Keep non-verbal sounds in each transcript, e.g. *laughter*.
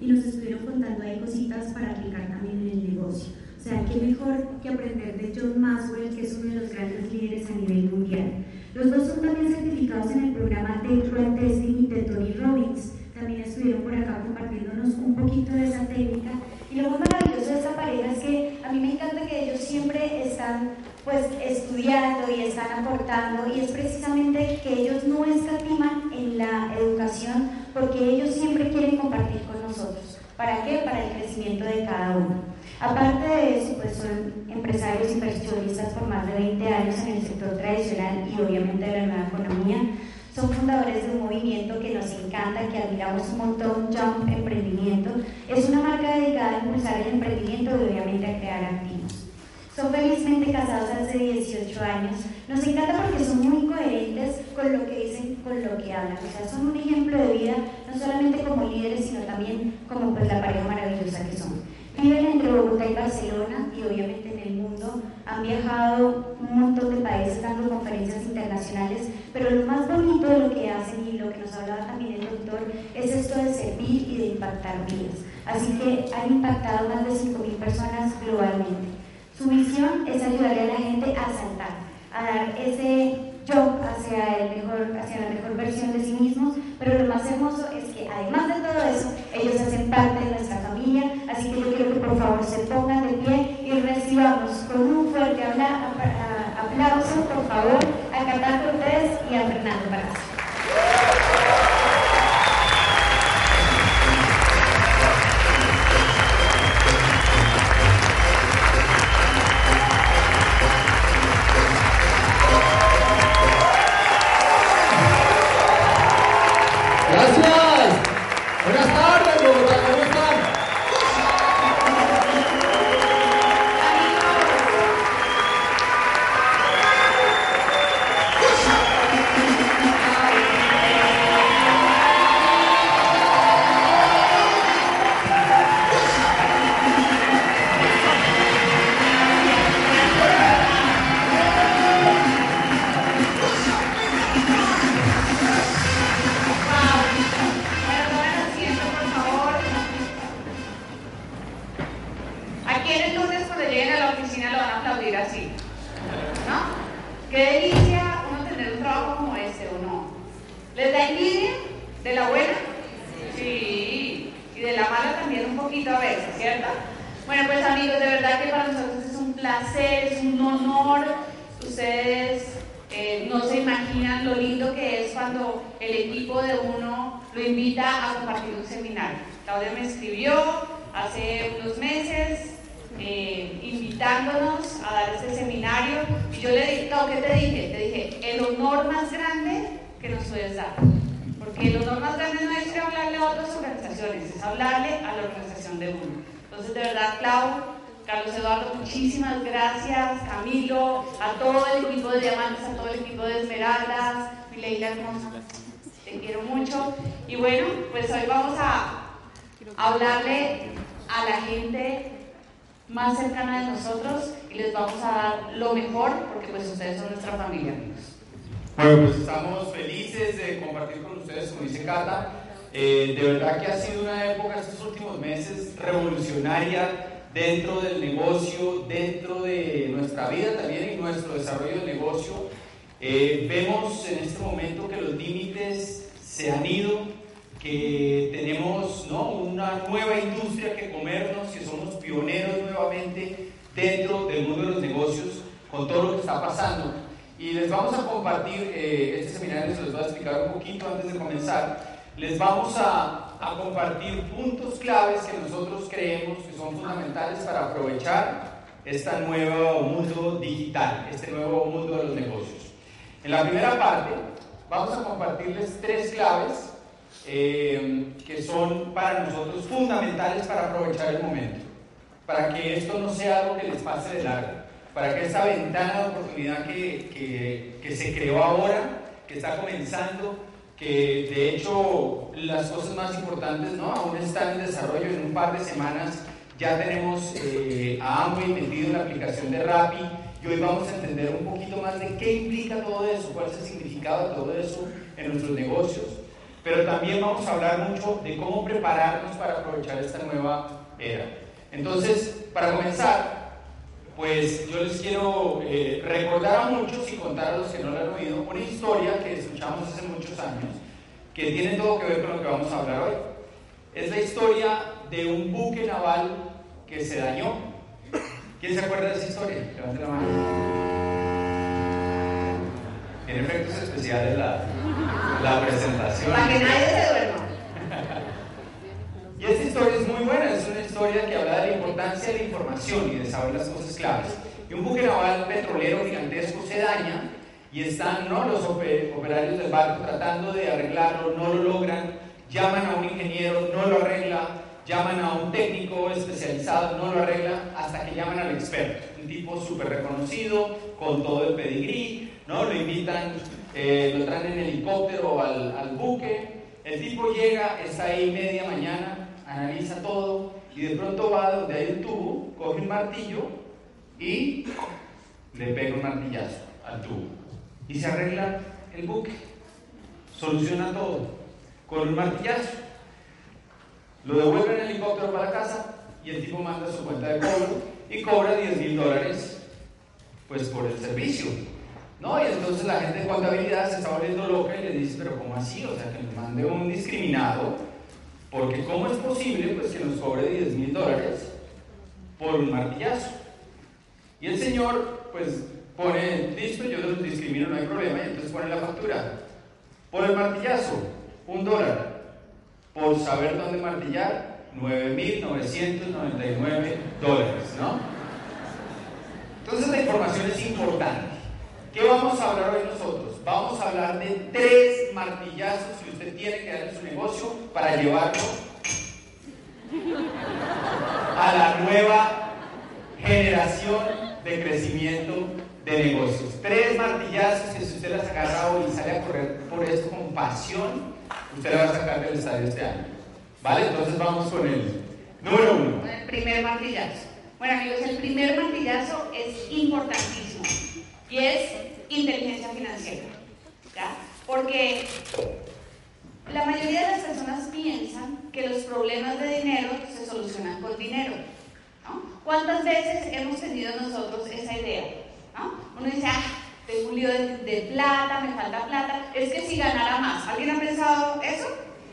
y nos estuvieron contando ahí cositas para aplicar también en el negocio. O sea, qué mejor que aprender de John Maxwell, que es uno de los grandes líderes a nivel mundial. Los dos son también certificados en el programa Dentro Testing de Tony Robbins. También estuvieron por acá compartiéndonos un poquito de esa técnica. Y lo más maravilloso de esta pareja es que a mí me encanta que ellos siempre están pues estudiando y están aportando y es precisamente que ellos no escatiman en la educación porque ellos siempre quieren compartir con nosotros. ¿Para qué? Para el crecimiento de cada uno. Aparte de eso, pues son empresarios inversionistas por más de 20 años en el sector tradicional y obviamente de la nueva economía. Son fundadores de un movimiento que nos encanta, que admiramos un montón, Jump Emprendimiento. Es una marca dedicada a impulsar el emprendimiento y obviamente a crear activos. Son felizmente casados hace 18 años. Nos encanta porque son muy coherentes con lo que dicen, con lo que hablan. O sea, son un ejemplo de vida, no solamente como líderes, sino también como pues, la pareja maravillosa que son. Viven entre Bogotá y Barcelona y obviamente en el mundo. Han viajado un montón de países dando conferencias internacionales, pero lo más bonito de lo que hacen y lo que nos hablaba también el doctor es esto de servir y de impactar vidas. Así que han impactado más de 5.000 personas globalmente. Su misión es ayudarle a la gente a saltar, a dar ese job hacia, el mejor, hacia la mejor versión de sí mismos, pero lo más hermoso es que además de todo eso, ellos hacen parte de nuestra familia, así que yo quiero que por favor se pongan de pie y recibamos con un fuerte aplauso, por favor, a Catán Cortés y a Fernando Buenas tardes, Bogotá. Palacio. Eh, de verdad que ha sido una época, estos últimos meses, revolucionaria dentro del negocio, dentro de nuestra vida también y nuestro desarrollo del negocio. Eh, vemos en este momento que los límites se han ido, que tenemos ¿no? una nueva industria que comernos, que somos pioneros nuevamente dentro del mundo de los negocios con todo lo que está pasando. Y les vamos a compartir, eh, este seminario se los voy a explicar un poquito antes de comenzar, les vamos a, compartir puntos claves que nosotros creemos que son fundamentales para aprovechar este nuevo mundo digital, este nuevo mundo de los negocios. En la primera parte vamos a compartirles tres claves eh, que son para nosotros fundamentales para aprovechar el momento, para que esto no sea algo que les pase de largo, para que esta ventana de oportunidad que, que se creó ahora, que está comenzando, que de hecho las cosas más importantes ¿no? aún están en desarrollo. En un par de semanas ya tenemos eh, a Amway metido en la aplicación de Rappi y hoy vamos a entender un poquito más de qué implica todo eso, cuál es el significado de todo eso en nuestros negocios. pero también vamos a hablar mucho de cómo prepararnos para aprovechar esta nueva era. Entonces, para comenzar, pues yo les quiero eh, recordar a muchos y contar a los que no lo han oído una historia que escuchamos hace muchos años, que tiene todo que ver con lo que vamos a hablar hoy. Es la historia de un buque naval que se dañó. ¿Quién se acuerda de esa historia? Levante la mano. Tiene efectos especiales la, la presentación. Para que nadie se duerma. Y esta historia es muy buena, es una historia que habla de la importancia de la información y de saber las cosas claves. Y un buque naval petrolero gigantesco se daña y están ¿no? los operarios del barco tratando de arreglarlo, no lo logran, llaman a un ingeniero, no lo arregla, llaman a un técnico especializado, no lo arregla, hasta que llaman al experto, un tipo súper reconocido, con todo el pedigrí, ¿no? lo invitan, eh, lo traen en helicóptero al, al buque, el tipo llega, está ahí media mañana, analiza todo y de pronto va donde hay un tubo, coge un martillo y le pega un martillazo al tubo. Y se arregla el buque. Soluciona todo con un martillazo. Lo devuelve en helicóptero para casa y el tipo manda su cuenta de cobro y cobra 10 mil dólares pues por el servicio. ¿No? Y entonces la gente de contabilidad se está volviendo loca y le dice, pero ¿cómo así? O sea, que nos mande un discriminado porque ¿cómo es posible pues, que nos cobre 10 mil dólares por un martillazo? Y el señor pues pone, listo, yo los discrimino, no hay problema, y entonces pone la factura. Por el martillazo, un dólar. Por saber dónde martillar, 9.999 dólares, ¿no? Entonces la información es importante. ¿Qué vamos a hablar hoy nosotros? Vamos a hablar de tres martillazos usted tiene que dar en su negocio para llevarlo a la nueva generación de crecimiento de negocios. Tres martillazos que si usted las agarra hoy y sale a correr por esto con pasión, usted la va a sacar del estadio este año. ¿Vale? Entonces vamos con el número uno. El primer martillazo. Bueno amigos, el primer martillazo es importantísimo y es inteligencia financiera. ¿ya? Porque la mayoría de las personas piensan que los problemas de dinero se solucionan con dinero. ¿Cuántas veces hemos tenido nosotros esa idea? ¿no? Uno dice, ah, tengo un lío de, plata, me falta plata. Es que si ganara más, ¿alguien ha pensado eso?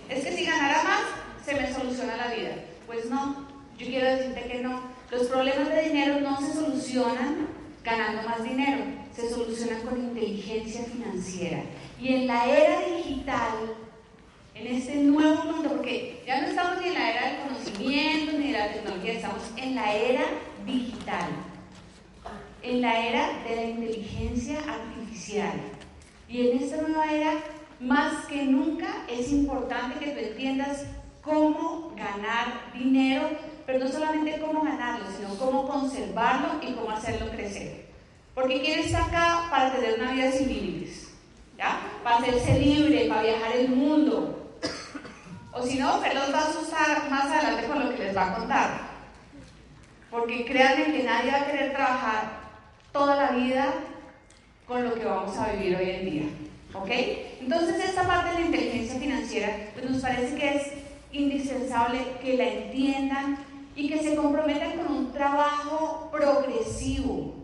Es que si ganara más, se me soluciona la vida. Pues no, yo quiero decirte que no. Los problemas de dinero no se solucionan ganando más dinero, se solucionan con inteligencia financiera. Y en la era digital, en este nuevo mundo, porque ya no estamos ni en la era del conocimiento ni de la tecnología, estamos en la era digital, en la era de la inteligencia artificial. Y en esta nueva era, más que nunca, es importante que tú entiendas cómo ganar dinero, pero no solamente cómo ganarlo, sino cómo conservarlo y cómo hacerlo crecer. Porque ¿quién está acá para tener una vida sin límites? ¿Ya? Para hacerse libre, para viajar el mundo. O si no, él los va a asustar más adelante con lo que les va a contar. Porque créanme que nadie va a querer trabajar toda la vida con lo que vamos a vivir hoy en día. ¿Ok? Entonces esta parte de la inteligencia financiera pues nos parece que es indispensable que la entiendan y que se comprometan con un trabajo progresivo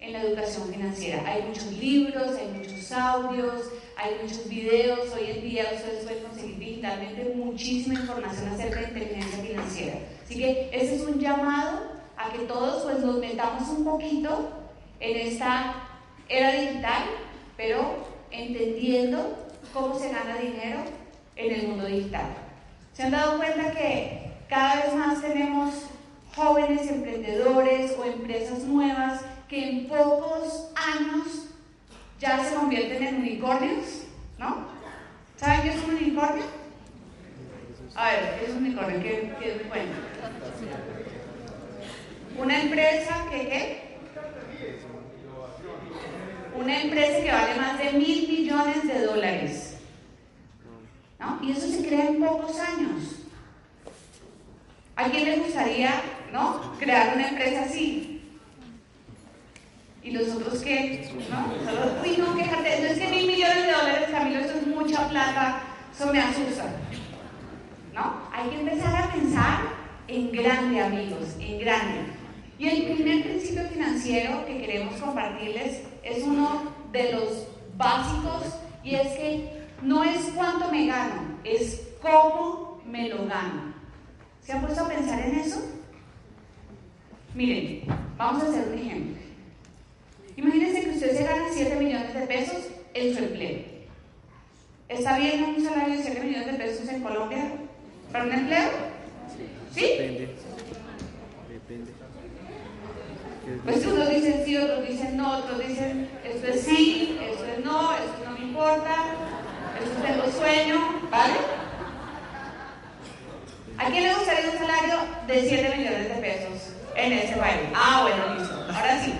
en la educación financiera. Hay muchos libros, hay muchos audios, hay muchos videos. Hoy en día ustedes pueden conseguir digitalmente muchísima información acerca de inteligencia financiera. Así que ese es un llamado a que todos pues nos metamos un poquito en esta era digital, pero entendiendo cómo se gana dinero en el mundo digital. ¿Se han dado cuenta que cada vez más tenemos jóvenes emprendedores o empresas nuevas que en pocos años ya se convierten en unicornios? ¿No? ¿Saben qué es un unicornio? A ver, ¿qué es un unicornio? ¿Qué, qué me cuenta? Una empresa que, ¿qué? Una empresa que vale más de mil millones de dólares. ¿No? Y eso se crea en pocos años. ¿A quién le gustaría ¿no? crear una empresa así? ¿Y los otros qué? ¿No? Uy, no, quejarte, no es que mil millones de dólares, Camilo, eso es mucha plata. eso me asusta. ¿No? Hay que empezar a pensar en grande, amigos, en grande. Y el primer principio financiero que queremos compartirles es uno de los básicos y es que no es cuánto me gano, es cómo me lo gano. ¿Se han puesto a pensar en eso? Miren, vamos a hacer un ejemplo. Imagínense que usted se gana 7 millones de pesos en su empleo. ¿Está bien un salario de 7 millones de pesos en Colombia para un empleo? ¿Sí? Depende. Depende. Pues unos dicen sí, otros dicen no, otros dicen esto es sí, esto es no, esto no me importa, esto tengo sueño, ¿vale? ¿A quién le gustaría un salario de 7 millones de pesos en ese país? Ah, bueno, listo. Ahora sí.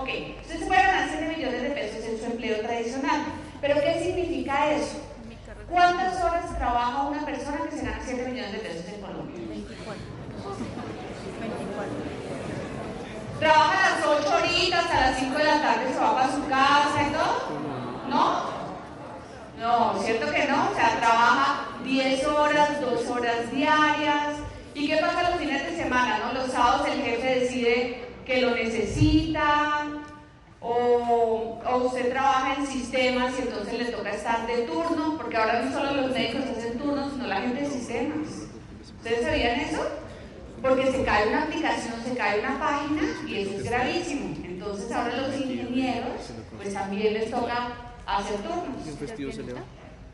Ok, usted se puede ganar 7 millones de pesos en su empleo tradicional. ¿Pero qué significa eso? ¿Cuántas horas trabaja una persona que se gana 7 millones de pesos en Colombia? 24. 24. Trabaja las 8 horitas, a las 5 de la tarde se va para su casa y todo. ¿No? No, ¿cierto que no? O sea, trabaja 10 horas, 2 horas diarias. ¿Y qué pasa los fines de semana? ¿no? Los sábados el jefe decide que lo necesita, o, o, usted trabaja en sistemas y entonces le toca estar de turno, porque ahora no solo los médicos hacen turnos, sino la gente de sistemas. ¿Ustedes sabían eso? Porque se cae una aplicación, se cae una página y eso es gravísimo. Entonces ahora los ingenieros, pues también les toca hacer turnos.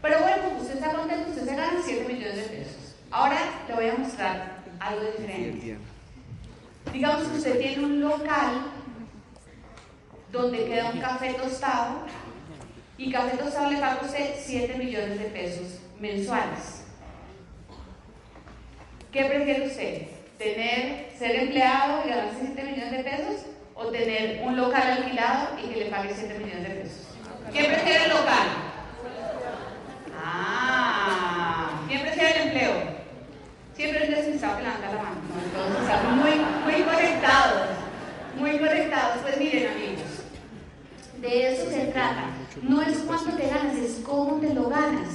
Pero bueno, usted está contento, usted se gana 7 millones de pesos. Ahora le voy a mostrar algo diferente. Digamos que usted tiene un local donde queda un café tostado y café tostado le paga usted 7 millones de pesos mensuales. ¿Qué prefiere usted? ¿Tener, ser empleado y ganarse 7 millones de pesos o tener un local alquilado y que le pague 7 millones de pesos? ¿Quién prefiere el local? Siempre despistado que levanta la mano. Estamos muy, muy conectados. Muy conectados. Pues miren, amigos, de eso se trata. No es cuánto te ganas, es cómo te lo ganas.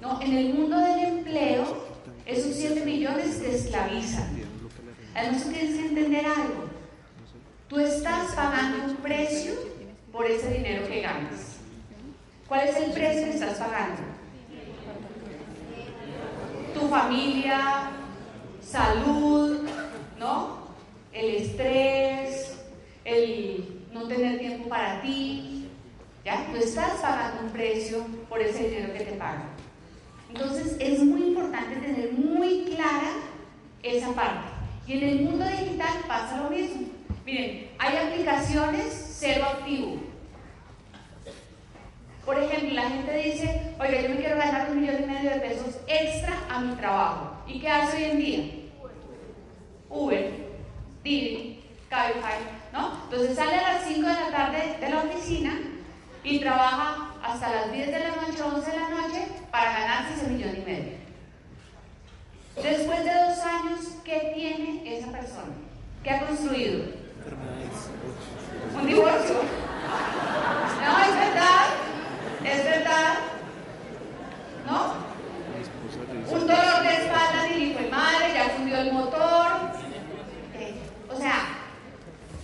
¿no? En el mundo del empleo, esos 7 millones te esclavizan. Además, tienes que entender algo. Tú estás pagando un precio por ese dinero que ganas. ¿Cuál es el precio que estás pagando? Tu familia, salud, ¿no? El estrés, el no tener tiempo para ti, ¿ya? Tú estás pagando un precio por ese dinero que te pagan. Entonces es muy importante tener muy clara esa parte. Y en el mundo digital pasa lo mismo. Miren, hay aplicaciones cero activo. Por ejemplo, la gente dice, oiga, yo me quiero ganar un millón y medio de pesos extra a mi trabajo. ¿Y qué hace hoy en día? Uber, Didi, Cabify, ¿no? Entonces sale a las 5 de la tarde de la oficina y trabaja hasta las 10 de la noche, 11 de la noche para ganarse ese millón y medio. Después de dos años, ¿qué tiene esa persona? ¿Qué ha construido? Un divorcio. No, es verdad, es verdad. ¿No? Un dolor de espalda y hijo de madre, ya fundió el motor. Sea,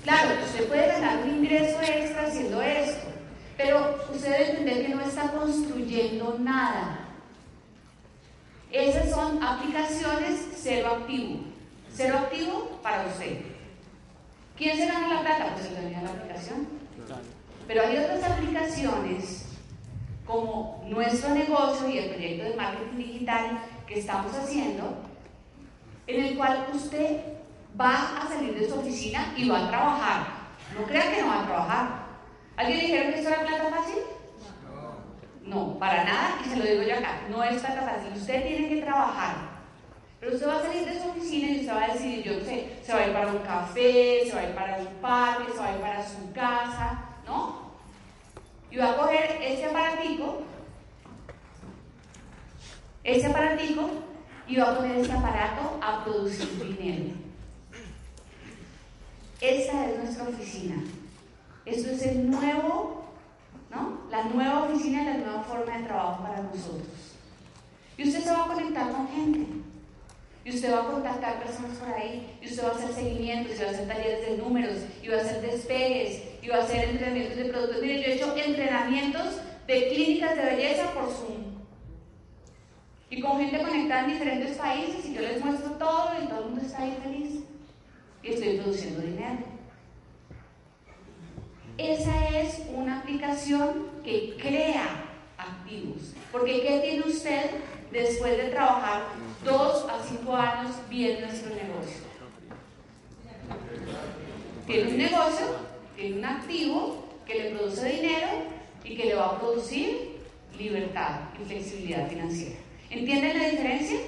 claro, usted puede ganar un ingreso extra haciendo esto, pero usted debe entender que no está construyendo nada. Esas son aplicaciones cero activo. Cero activo para usted. ¿Quién se gana la plata? Pues el dueño la aplicación. Pero hay otras aplicaciones como nuestro negocio y el proyecto de marketing digital que estamos haciendo, en el cual usted va a salir de su oficina y va a trabajar. No crea que no va a trabajar. ¿Alguien dijeron que esto era plata fácil? No, para nada, y se lo digo yo acá, no es plata fácil. Usted tiene que trabajar. Pero usted va a salir de su oficina y usted va a decidir, yo sé, se va a ir para un café, se va a ir para un parque, se va a ir para su casa, ¿no? Y va a coger ese aparatico, ese aparatico, y va a poner ese aparato a producir dinero. Esta es nuestra oficina. Esto es el nuevo, ¿no? La nueva oficina, la nueva forma de trabajo para nosotros. Y usted se va a conectar con gente. Y usted va a contactar personas por ahí. Y usted va a hacer seguimientos, y va a hacer talleres de números, y va a hacer despegues, y va a hacer entrenamientos de productos. Mire, yo he hecho entrenamientos de clínicas de belleza por Zoom. Y con gente conectada en diferentes países, y yo les muestro todo, y todo el mundo está ahí feliz. Y estoy produciendo dinero. Esa es una aplicación que crea activos. Porque ¿qué tiene usted después de trabajar dos a cinco años viendo nuestro negocio? Tiene un negocio, tiene un activo que le produce dinero y que le va a producir libertad y flexibilidad financiera. ¿Entienden la diferencia?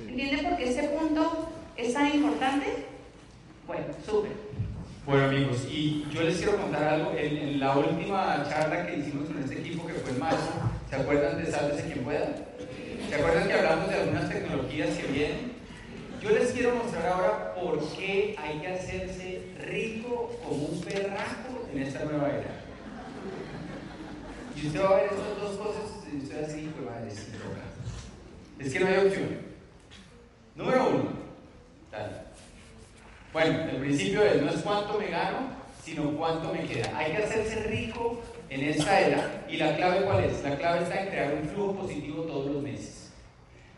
¿Entienden por qué este punto es tan importante? Bueno, súper. Bueno amigos, y yo les quiero contar algo. En, la última charla que hicimos con este equipo, que fue en marzo, ¿se acuerdan de Sálvese quien pueda? ¿Se acuerdan que hablamos de algunas tecnologías que vienen? Yo les quiero mostrar ahora por qué hay que hacerse rico como un perraco en esta nueva era. Y usted va a ver estas dos cosas y usted así, pues va a decir, es que no hay opción. Número uno, bueno, el principio es no es cuánto me gano, sino cuánto me queda. Hay que hacerse rico en esta era y la clave cuál es? La clave está en crear un flujo positivo todos los meses.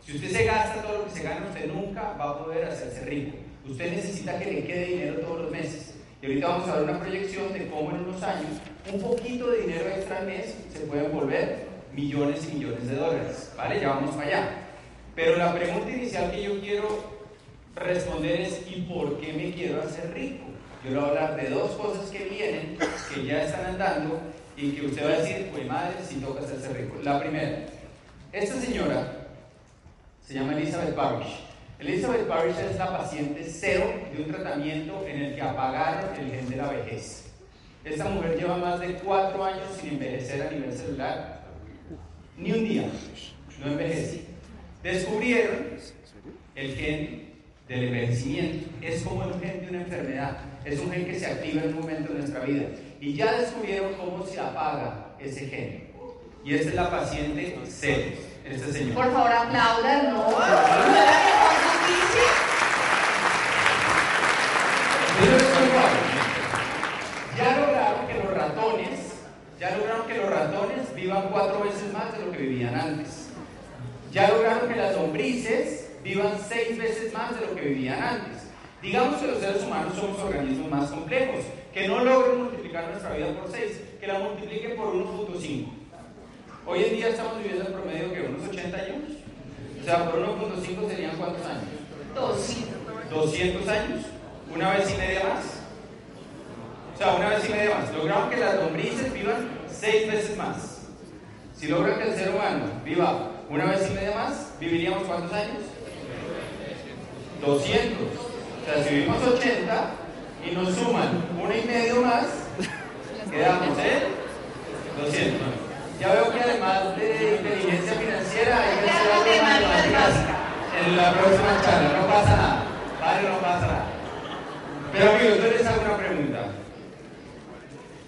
Si usted se gasta todo lo que se gana, usted nunca va a poder hacerse rico. Usted necesita que le quede dinero todos los meses. Y ahorita vamos a ver una proyección de cómo en unos años un poquito de dinero extra al mes se puede volver millones y millones de dólares. ¿Vale? Ya vamos para allá. Pero la pregunta inicial que yo quiero responder es ¿y por qué me quiero hacer rico? Yo le voy a hablar de dos cosas que vienen, que ya están andando y que usted va a decir, pues madre, si toca hacerse rico. La primera, esta señora se llama Elizabeth Parrish. Elizabeth Parrish es la paciente cero de un tratamiento en el que apagaron el gen de la vejez. Esta mujer lleva más de cuatro años sin envejecer a nivel celular. Ni un día. No envejece. Descubrieron el gen del envejecimiento. Es como el gen de una enfermedad. Es un gen que se activa en un momento de nuestra vida. Y ya descubrieron cómo se apaga ese gen. Y esta es la paciente C, este señor. Por favor, aplaudan, ¿no? Ya lograron que los ratones, ya lograron que los ratones vivan cuatro veces más de lo que vivían antes. Ya lograron que las lombrices vivan seis veces más de lo que vivían antes. Digamos que los seres humanos somos organismos más complejos, que no logren multiplicar nuestra vida por 6, que la multipliquen por 1.5. Hoy en día estamos viviendo en promedio que unos 80 años. O sea, por 1.5 serían cuántos años? 200. 200 años. Una vez y media más. O sea, una vez y media más. Logramos que las lombrices vivan 6 veces más. Si logran que el ser humano viva una vez y media más, ¿viviríamos cuántos años? 200. O sea, si vivimos 80 y nos suman uno y medio más, quedamos en 200. Ya veo que además de inteligencia financiera hay que hacer algo de matemáticas en la próxima charla. No pasa nada. Vale, no pasa nada. Pero amigos, yo les hago una pregunta.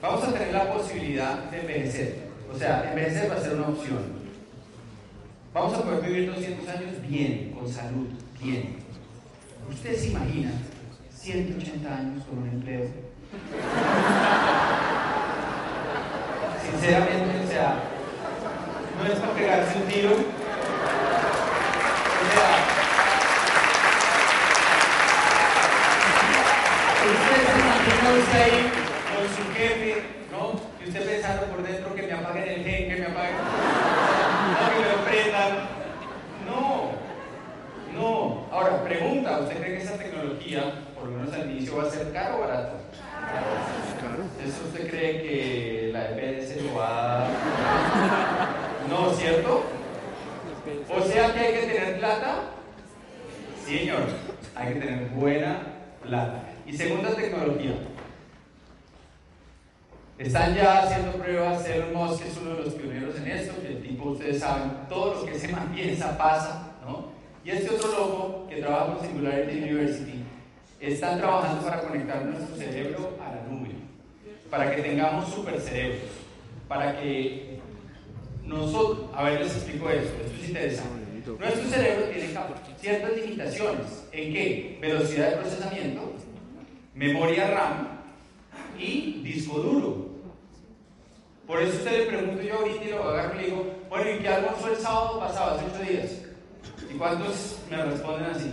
Vamos a tener la posibilidad de envejecer. O sea, envejecer va a ser una opción. Vamos a poder vivir 200 años bien, con salud, bien. ¿Ustedes se imaginan 180 años con un empleo? Sinceramente, o sea, no es para pegarse un tiro. O sea, usted se imagina usted ahí con su jefe, ¿no? Y usted pensando por dentro que me apaguen el gen, que me apaguen, no, que me lo prendan. No, no. Ahora, pregunta, ¿usted cree que esa tecnología, por lo menos al inicio, va a ser caro o barato? Caro. ¿Eso usted cree que la EPS lo va a... No, ¿cierto? O sea que hay que tener plata. Sí, señor. Hay que tener buena plata. Y segunda tecnología. Están ya haciendo pruebas, Elon Musk es uno de los pioneros en esto, que el tipo, ustedes saben, todo lo que se piensa pasa, ¿no? Y este otro loco que trabaja con Singularity University están trabajando para conectar nuestro cerebro a la nube, para que tengamos super cerebros, para que nosotros, a ver, les explico esto, esto es interesante. Nuestro cerebro tiene ciertas limitaciones. ¿En qué? Velocidad de procesamiento, memoria RAM y disco duro. Por eso usted le pregunto yo ahorita y lo agarro y le digo, bueno, ¿y qué almorzó el sábado pasado, hace ocho días? ¿Y cuántos me responden así?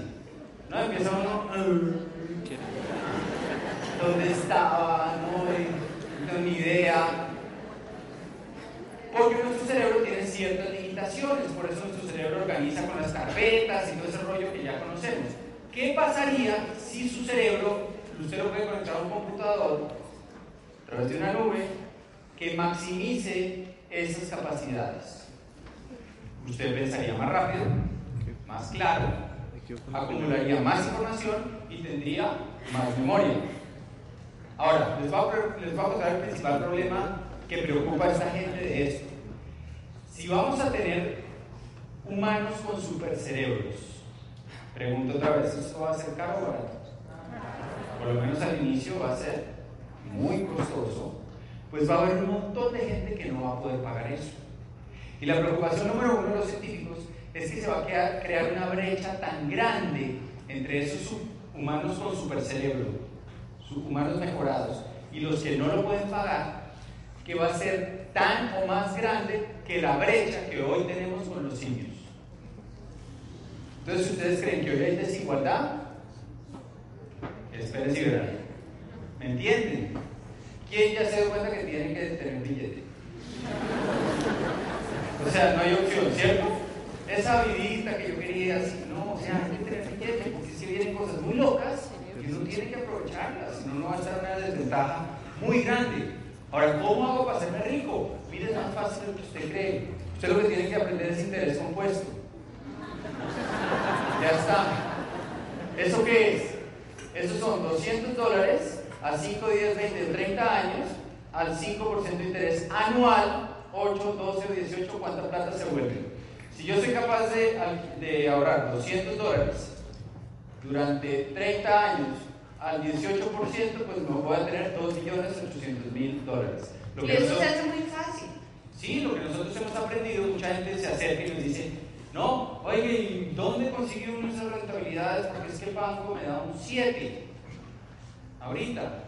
No, empieza uno, ¿dónde estaba? No, no ni idea. Porque nuestro cerebro tiene ciertas limitaciones, por eso nuestro cerebro organiza con las carpetas y todo ese rollo que ya conocemos. ¿Qué pasaría si su cerebro, usted lo puede conectar a un computador a través de una nube, que maximice esas capacidades? Usted pensaría más rápido, más claro, acumularía más información y tendría más memoria. Ahora, les voy a, contar el principal problema que preocupa a esta gente de esto. Si vamos a tener humanos con supercerebros, pregunto otra vez, ¿esto va a ser caro o barato? Por lo menos al inicio va a ser muy costoso, pues va a haber un montón de gente que no va a poder pagar eso. Y la preocupación número uno de los científicos es que se va a crear una brecha tan grande entre esos humanos con supercerebro, humanos mejorados, y los que no lo pueden pagar, que va a ser tan o más grande que la brecha que hoy tenemos con los simios. Entonces, ¿ustedes creen que hoy hay desigualdad? Esperen si verán. ¿Me entienden? ¿Quién ya se dio cuenta que tiene que tener billete? O sea, no hay opción, ¿cierto? Esa vidita que yo quería, no, o sea, hay que tener billete, porque si vienen cosas muy locas, y uno tiene que aprovecharlas, si no, no va a estar una desventaja muy grande. Ahora, ¿cómo hago para hacerme rico? Mire, es más fácil de lo que usted cree. Usted lo que tiene que aprender es interés compuesto. Ya está. ¿Eso qué es? Esos son 200 dólares a 5, 10, 20, 30 años al 5% de interés anual, 8, 12 o 18, ¿cuánta plata se vuelve? Si yo soy capaz de, de ahorrar 200 dólares durante 30 años al 18%, pues me voy a tener 2.800.000 dólares. Lo y eso se hace muy fácil. Sí, lo que nosotros hemos aprendido, mucha gente se acerca y nos dice, no, oye, ¿y dónde consigue uno esas rentabilidades? Porque es que el banco me da un 7 ahorita.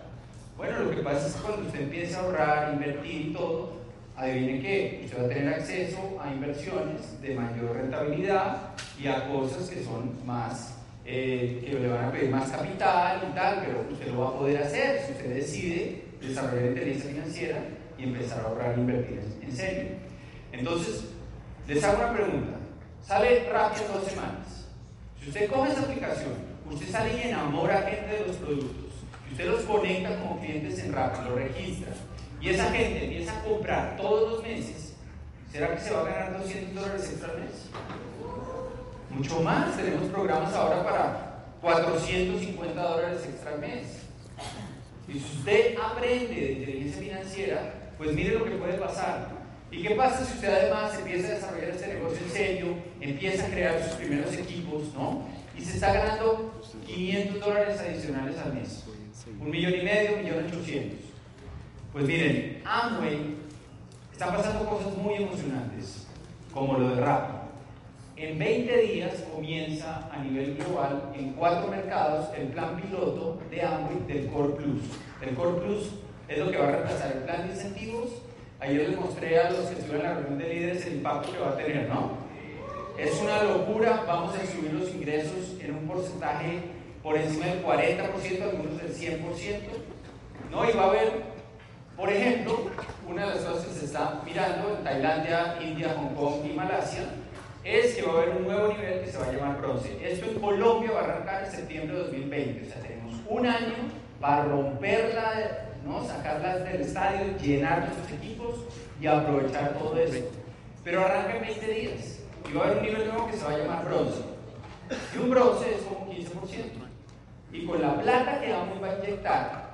Bueno, lo que pasa es que cuando usted empieza a ahorrar, invertir y todo, adivine qué, usted va a tener acceso a inversiones de mayor rentabilidad y a cosas que son más eh, que le van a pedir más capital y tal, pero usted lo va a poder hacer si usted decide desarrollar inteligencia financiera y empezar a ahorrar e invertir en serio. Entonces, les hago una pregunta. Sale rápido en dos semanas. Si usted coge esa aplicación, usted sale y enamora a gente de los productos, y usted los conecta como clientes en Rappi, los registra, y esa gente empieza a comprar todos los meses, ¿será que se va a ganar 200 dólares extra al mes? Mucho más, tenemos programas ahora para 450 dólares extra al mes. Y si usted aprende de inteligencia financiera, pues mire lo que puede pasar. ¿Y qué pasa si usted además empieza a desarrollar este negocio en serio, empieza a crear sus primeros equipos, ¿no? Y se está ganando 500 dólares adicionales al mes. Un millón y medio, un millón ochocientos. Pues miren, Amway está pasando cosas muy emocionantes, como lo de Rappi. En 20 días comienza a nivel global en cuatro mercados el plan piloto de Amway del Core Plus. El Core Plus es lo que va a reemplazar el plan de incentivos. Ayer les mostré a los que estuvieron en la reunión de líderes el impacto que va a tener, ¿no? Es una locura, vamos a subir los ingresos en un porcentaje por encima del 40%, algunos del 100%, ¿no? Y va a haber, por ejemplo, una de las cosas que se está mirando en Tailandia, India, Hong Kong y Malasia, es que va a haber un nuevo nivel que se va a llamar bronce. Esto en Colombia va a arrancar en septiembre de 2020, o sea, tenemos un año para romperla, ¿no? sacarla del estadio, llenar nuestros equipos y aprovechar todo eso. Pero arranca en 20 días y va a haber un nivel nuevo que se va a llamar bronce. Y un bronce es como 15%. Y con la plata que vamos a inyectar,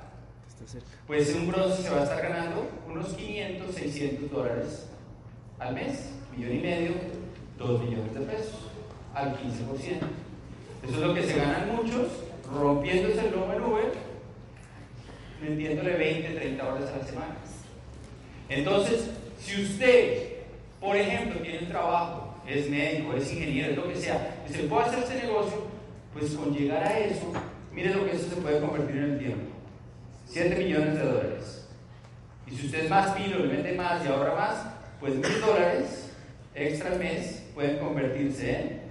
pues un bronce se va a estar ganando unos 500, 600 dólares al mes, millón y medio, 2 millones de pesos al 15%. Eso es lo que se ganan muchos rompiéndose el lomo en Uber, vendiéndole 20, 30 horas a la semana. Entonces, si usted, por ejemplo, tiene un trabajo es médico, es ingeniero, es lo que sea, y se puede hacer este negocio, pues con llegar a eso, mire lo que eso se puede convertir en el tiempo. 7 millones de dólares. Y si usted es más pilo, le mete más y ahorra más, pues mil dólares extra al mes pueden convertirse en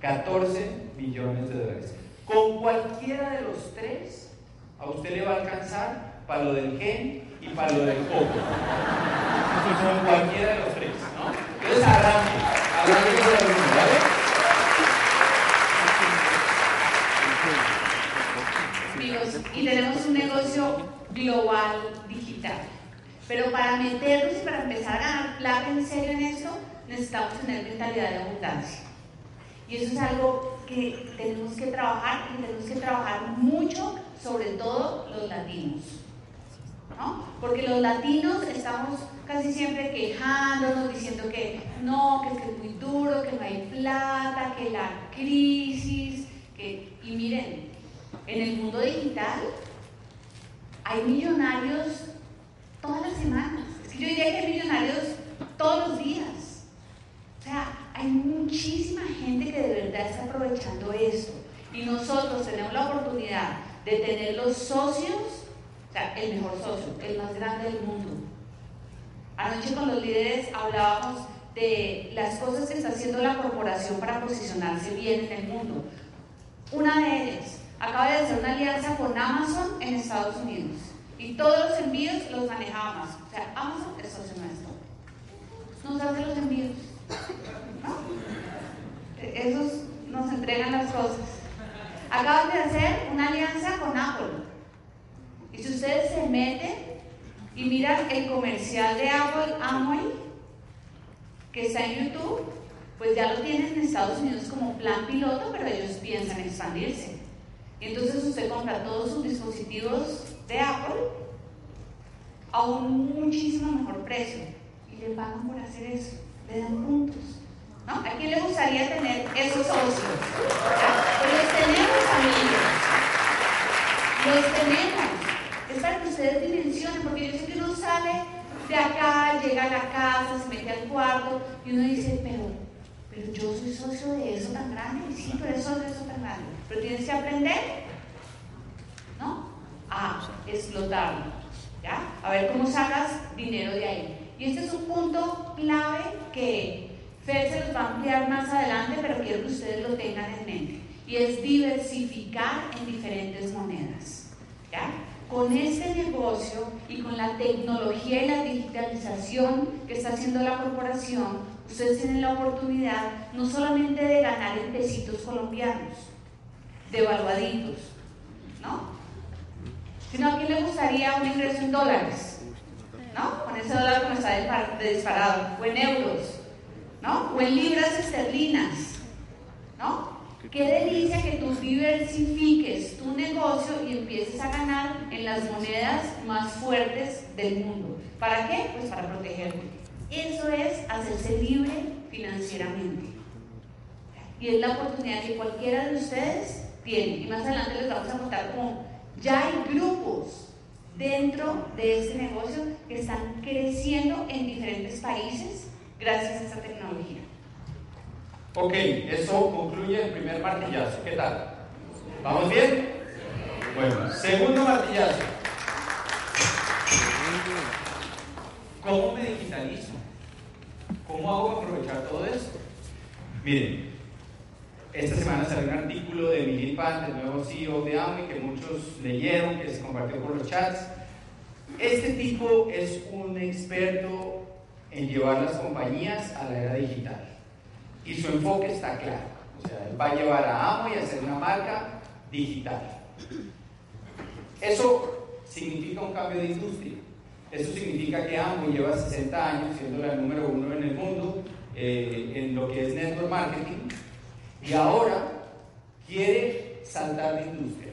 14 millones de dólares. Con cualquiera de los tres, a usted le va a alcanzar para lo del gen y para lo del coco. Con cualquiera de los tres, ¿no? Entonces arranque, arranque con el mundo, ¿vale? Y tenemos un negocio global digital. Pero para meternos y para empezar a plata en serio en esto, necesitamos tener mentalidad de abundancia. Y eso es algo que tenemos que trabajar y tenemos que trabajar mucho, sobre todo los latinos. ¿no? Porque los latinos estamos casi siempre quejándonos, diciendo que no, que es, que es muy duro, que no hay plata, que la crisis, que... Y miren, en el mundo digital hay millonarios todas las semanas. Es que yo diría que hay millonarios todos los días. Sea, hay muchísima gente que de verdad está aprovechando esto. Y nosotros tenemos la oportunidad de tener los socios, o sea, el mejor socio, el más grande del mundo. Anoche con los líderes hablábamos de las cosas que está haciendo la corporación para posicionarse bien en el mundo. Una de ellas acaba de hacer una alianza con Amazon en Estados Unidos y todos los envíos los maneja Amazon. O sea, Amazon es socio nuestro. Nos hace los envíos. *laughs* Esos nos entregan las cosas. Acaban de hacer una alianza con Apple. Y si ustedes se meten y miran el comercial de Apple Amway, que está en YouTube, pues ya lo tienen en Estados Unidos como plan piloto, pero ellos piensan expandirse. Y entonces usted compra todos sus dispositivos de Apple a un muchísimo mejor precio y le pagan por hacer eso, le dan puntos. ¿no? ¿A quién le gustaría tener esos socios? Pues los tenemos, amigos. Los tenemos. Es para que ustedes dimensionen, porque yo sé que uno sale de acá, llega a la casa, se mete al cuarto y uno dice, pero, pero yo soy socio de eso tan grande. Y sí, pero es socio de eso tan grande. Pero tienes que aprender, ¿no? A explotarlo, ¿ya? A ver cómo sacas dinero de ahí. Y este es un punto clave que Fer se los va a ampliar más adelante, pero quiero que ustedes lo tengan en mente. Y es diversificar en diferentes monedas, ¿ya? Con este negocio y con la tecnología y la digitalización que está haciendo la corporación, ustedes tienen la oportunidad no solamente de ganar en pesitos colombianos, devaluaditos, ¿no? Sino a quién le gustaría un ingreso en dólares, ¿no? Con ese dólar como está disparado, o en euros, ¿no? O en libras esterlinas, ¿no? Qué delicia que tú diversifiques tu negocio y empieces a ganar en las monedas más fuertes del mundo. ¿Para qué? Pues para protegerte. Eso es hacerse libre financieramente. Y es la oportunidad que cualquiera de ustedes tiene. Y más adelante les vamos a contar cómo ya hay grupos dentro de este negocio que están creciendo en diferentes países gracias a esta tecnología. Ok, eso concluye el primer martillazo. ¿Qué tal? ¿Vamos bien? Bueno, segundo martillazo. ¿Cómo me digitalizo? ¿Cómo hago aprovechar todo esto? Miren, esta semana salió un artículo de Miguel Pan, el nuevo CEO de Amway, que muchos leyeron, que se compartió por los chats. Este tipo es un experto en llevar las compañías a la era digital. Y su enfoque está claro. O sea, él va a llevar a Amway a hacer una marca digital. Eso significa un cambio de industria. Eso significa que Amway lleva 60 años siendo la número uno en el mundo eh, en lo que es network marketing y ahora quiere saltar de industria.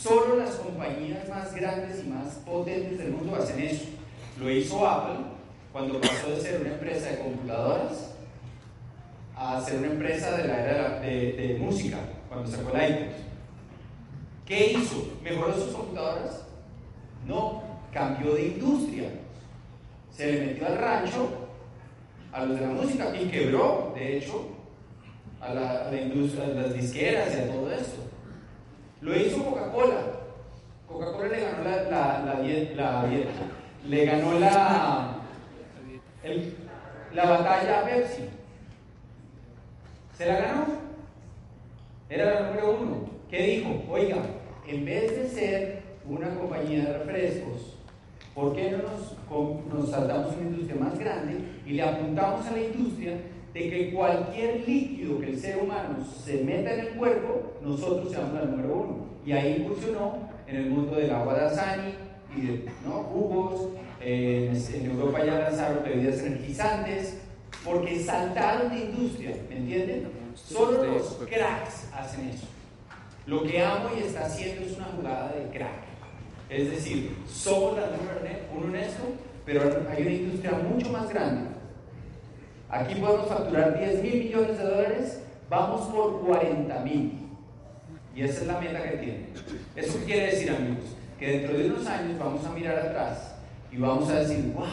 Solo las compañías más grandes y más potentes del mundo hacen eso. Lo hizo Apple cuando pasó de ser una empresa de computadoras a ser una empresa de la era de, música, cuando sacó el iPod. ¿Qué hizo? ¿Mejoró sus computadoras? No, cambió de industria. Se le metió al rancho a los de la música y quebró, de hecho, a la, industria, a las disqueras y a todo esto. Lo hizo Coca-Cola. Coca-Cola le ganó la, la, la, le ganó la, la batalla a Pepsi. Se la ganó. Era la número uno. ¿Qué dijo? Oiga, en vez de ser una compañía de refrescos, ¿por qué no nos, nos saltamos una industria más grande y le apuntamos a la industria de que cualquier líquido que el ser humano se meta en el cuerpo, nosotros seamos la número uno? Y ahí incursionó en el mundo del agua de Asani y de ¿no? jugos. en Europa ya lanzaron bebidas energizantes porque saltaron de industria, ¿me entienden? Solo los cracks hacen eso. Lo que amo y está haciendo es una jugada de crack. Es decir, somos la número uno en esto, pero hay una industria mucho más grande. Aquí podemos facturar 10 mil millones de dólares, vamos por 40 mil. Y esa es la meta que tiene. Eso quiere decir, amigos, que dentro de unos años vamos a mirar atrás y vamos a decir, wow,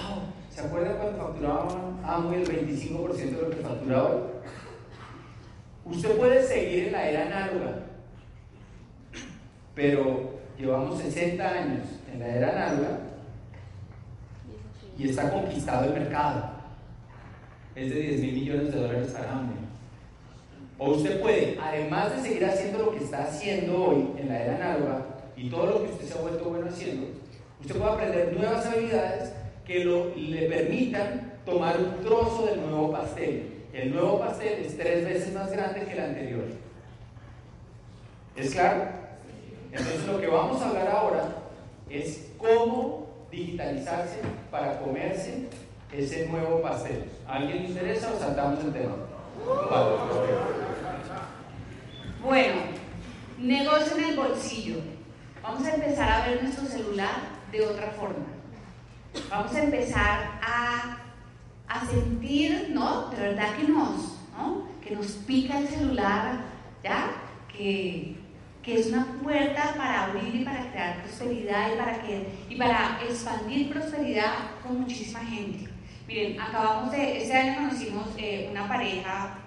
¿se acuerdan cuando facturaban Amway el 25% de lo que facturaba hoy? Usted puede seguir en la era análoga, pero llevamos 60 años en la era análoga y está conquistado el mercado. Es de 10 mil millones de dólares para Amway. O usted puede, además de seguir haciendo lo que está haciendo hoy en la era análoga y todo lo que usted se ha vuelto bueno haciendo, usted puede aprender nuevas habilidades que le permitan tomar un trozo del nuevo pastel. El nuevo pastel es tres veces más grande que el anterior. ¿Es claro? Entonces lo que vamos a hablar ahora es cómo digitalizarse para comerse ese nuevo pastel. ¿Alguien le interesa o saltamos el tema? Bueno, negocio en el bolsillo. Vamos a empezar a ver nuestro celular de otra forma. Vamos a empezar a, a sentir, ¿no? De verdad que nos, ¿no? Que nos pica el celular, ¿ya? Que, que es una puerta para abrir y para crear prosperidad y para, que, y para expandir prosperidad con muchísima gente. Miren, acabamos de, este año conocimos eh, una pareja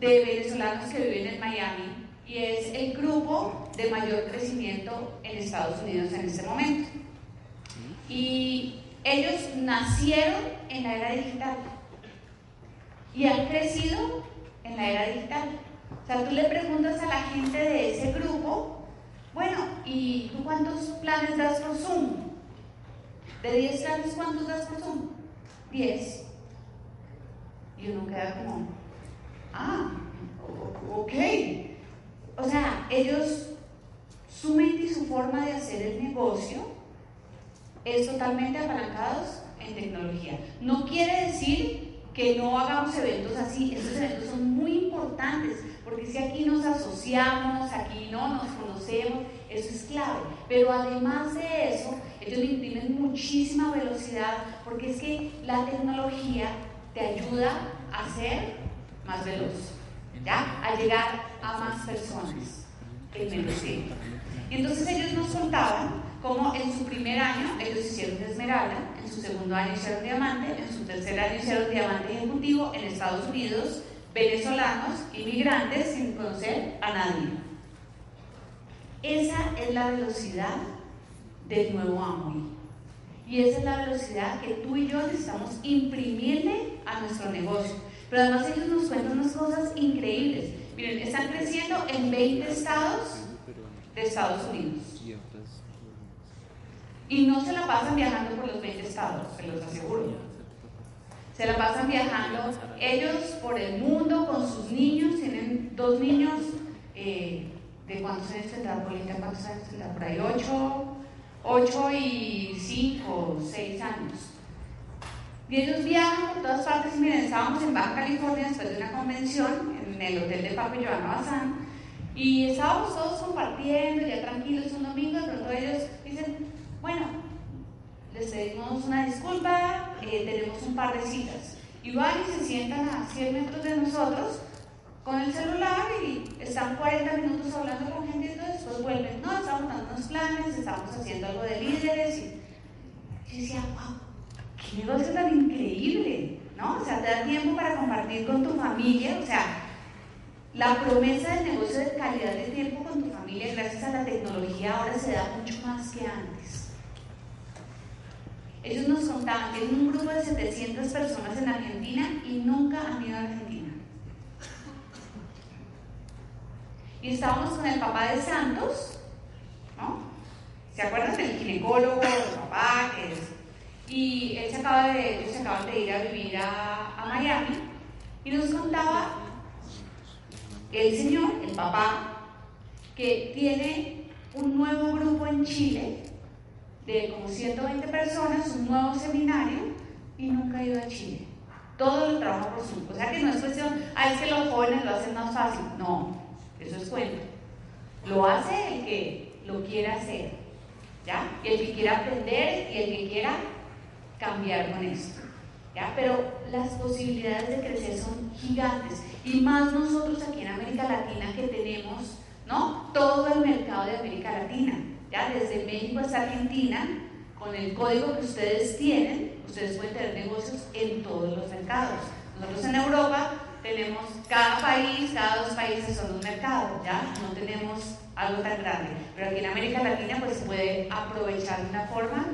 de venezolanos que viven en Miami y es el grupo de mayor crecimiento en Estados Unidos en este momento. Y ellos nacieron en la era digital y han crecido en la era digital. O sea, tú le preguntas a la gente de ese grupo, bueno, ¿y tú cuántos planes das por Zoom? De 10 planes, ¿cuántos das por Zoom? 10. Y uno queda como, ah, ok. O sea, ellos, su mente y su forma de hacer el negocio es totalmente apalancados en tecnología. No quiere decir que no hagamos eventos así, estos eventos son muy importantes, porque si aquí nos asociamos, aquí no nos conocemos, eso es clave. Pero además de eso, ellos le imprimen muchísima velocidad, porque es que la tecnología te ayuda a ser más veloz, ¿ya? A llegar a más personas en menos tiempo. Y entonces ellos nos contaban cómo en su primer año ellos hicieron esmeralda, en su segundo año hicieron diamante, en su tercer año hicieron diamante ejecutivo en Estados Unidos, venezolanos, inmigrantes, sin conocer a nadie. Esa es la velocidad del nuevo Amway. Y esa es la velocidad que tú y yo necesitamos imprimirle a nuestro negocio. Pero además ellos nos cuentan unas cosas increíbles. Miren, están creciendo en 20 estados de Estados Unidos. Y no se la pasan viajando por los 20 estados, se los aseguro. Se la pasan viajando ellos por el mundo con sus niños. Tienen dos niños. Eh, ¿De cuántos años tendrá Polita? ¿Cuántos años tendrá por ahí? ¿Ocho? 8 y 5, 6 años. Y ellos viajan por todas partes. Miren, estábamos en Baja California después de una convención en el hotel de Paco Joana Bazán y estábamos todos compartiendo, ya tranquilos un domingo. De pronto ellos dicen: Bueno, les pedimos una disculpa, eh, tenemos un par de citas. Y van y se sientan a 100 metros de nosotros con el celular y están 40 minutos hablando con gente y después vuelven, no, estamos dando unos planes, estamos haciendo algo de líderes y yo decía, wow, qué negocio tan increíble, ¿no? O sea, te da tiempo para compartir con tu familia, o sea, la promesa del negocio de calidad de tiempo con tu familia gracias a la tecnología ahora se da mucho más que antes. Ellos nos contaban tienen un grupo de 700 personas en Argentina y nunca han ido a Argentina. Y estábamos con el papá de Santos, ¿no? ¿Se acuerdan del ginecólogo, el papá? Que es? Y él se acaba de, ellos se acaban de ir a vivir a, a Miami y nos contaba el señor, el papá, que tiene un nuevo grupo en Chile de como 120 personas, un nuevo seminario y nunca ha ido a Chile. Todo lo trabaja por Zoom. O sea que no es cuestión, ah, es que los jóvenes lo hacen más fácil. No, eso es cuento. Lo hace el que lo quiera hacer, ¿ya? El que quiera aprender y el que quiera cambiar con esto. ¿ya? Pero las posibilidades de crecer son gigantes. Y más nosotros aquí en América Latina que tenemos, ¿no? Todo el mercado de América Latina, ¿ya? Desde México hasta Argentina, con el código que ustedes tienen, ustedes pueden tener negocios en todos los mercados. Nosotros en Europa tenemos cada país, cada dos países son un mercado, ¿ya? No tenemos algo tan grande. Pero aquí en América Latina pues se puede aprovechar de una forma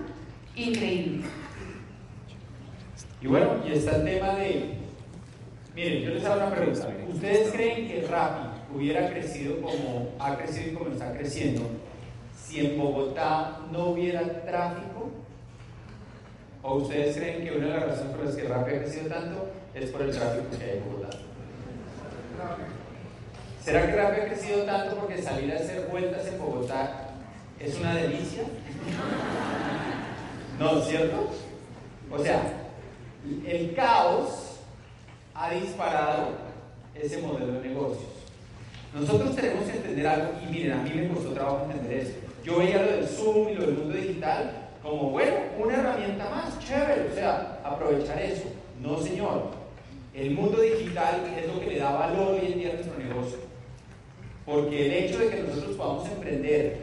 increíble. Y bueno, y está el tema de, miren, yo les hago una pregunta. ¿Ustedes creen que Rappi hubiera crecido como ha crecido y como está creciendo si en Bogotá no hubiera tráfico? ¿O ustedes creen que una de las razones por las que Rappi ha crecido tanto es por el tráfico que hay Bogotá? ¿Será que Rappi ha crecido tanto porque salir a hacer vueltas en Bogotá es una delicia? ¿No, cierto? O sea, el caos ha disparado ese modelo de negocios. Nosotros tenemos que entender algo, y miren, a mí me costó trabajo entender eso. Yo veía lo del Zoom y lo del mundo digital como, bueno, una herramienta más, chévere, o sea, aprovechar eso. No, señor. El mundo digital es lo que le da valor hoy en día a nuestro negocio. Porque el hecho de que nosotros podamos emprender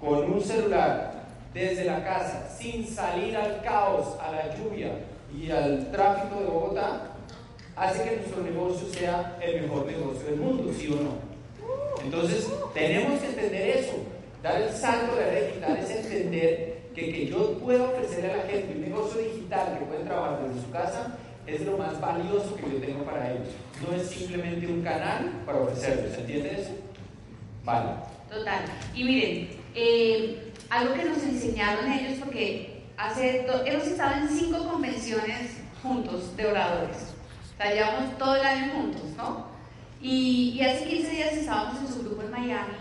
con un celular desde la casa, sin salir al caos, a la lluvia, y al tráfico de Bogotá, hace que nuestro negocio sea el mejor negocio del mundo, ¿sí o no? Entonces, tenemos que entender eso. Dar el salto de la red digital es entender que, que yo puedo ofrecerle a la gente un negocio digital que pueden trabajar desde su casa es lo más valioso que yo tengo para ellos. No es simplemente un canal para ofrecerles, ¿entiendes eso? Vale. Total. Y miren, eh, algo que nos enseñaron ellos, porque hemos estado en cinco convenciones juntos de oradores. O todo el año juntos, ¿no? Y, hace 15 días estábamos en su grupo en Miami.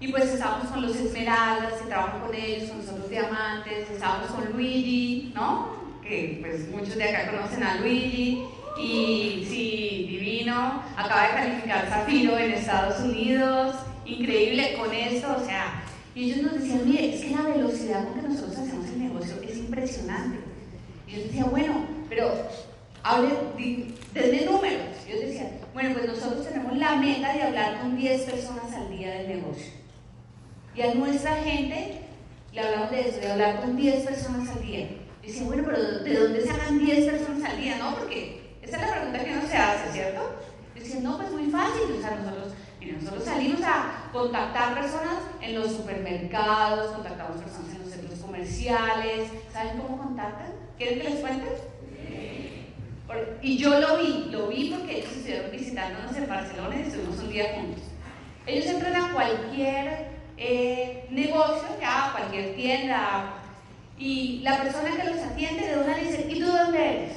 Y pues estábamos con los Esmeraldas, que trabajan con ellos, con nosotros Diamantes, estábamos con Luigi, ¿no? Que pues muchos de acá conocen a Luigi. Y sí, divino, acaba de calificar Zafiro en Estados Unidos, increíble con esto, o sea, y ellos nos decían, mire, es que la velocidad con que nosotros hacemos el negocio es impresionante. Y yo decía, bueno, pero hable, desde números. Y yo decía, bueno, pues nosotros tenemos la meta de hablar con 10 personas al día del negocio. Y a nuestra gente le hablamos de eso, de hablar con 10 personas al día. Decía, bueno, pero ¿de dónde sacan 10 personas al día? No, porque esa es la pregunta que no se hace, ¿cierto? Decía, no, pues muy fácil. O sea, nosotros nosotros salimos a contactar personas en los supermercados, contactamos personas en los centros comerciales. ¿Saben cómo contactan? ¿Quieren que les cuente? Y yo lo vi, lo vi porque ellos estuvieron visitándonos en Barcelona y estuvimos un día juntos. Ellos entran a cualquier eh, negocio, ya, cualquier tienda, y la persona que los atiende de una le dice, ¿y tú dónde eres?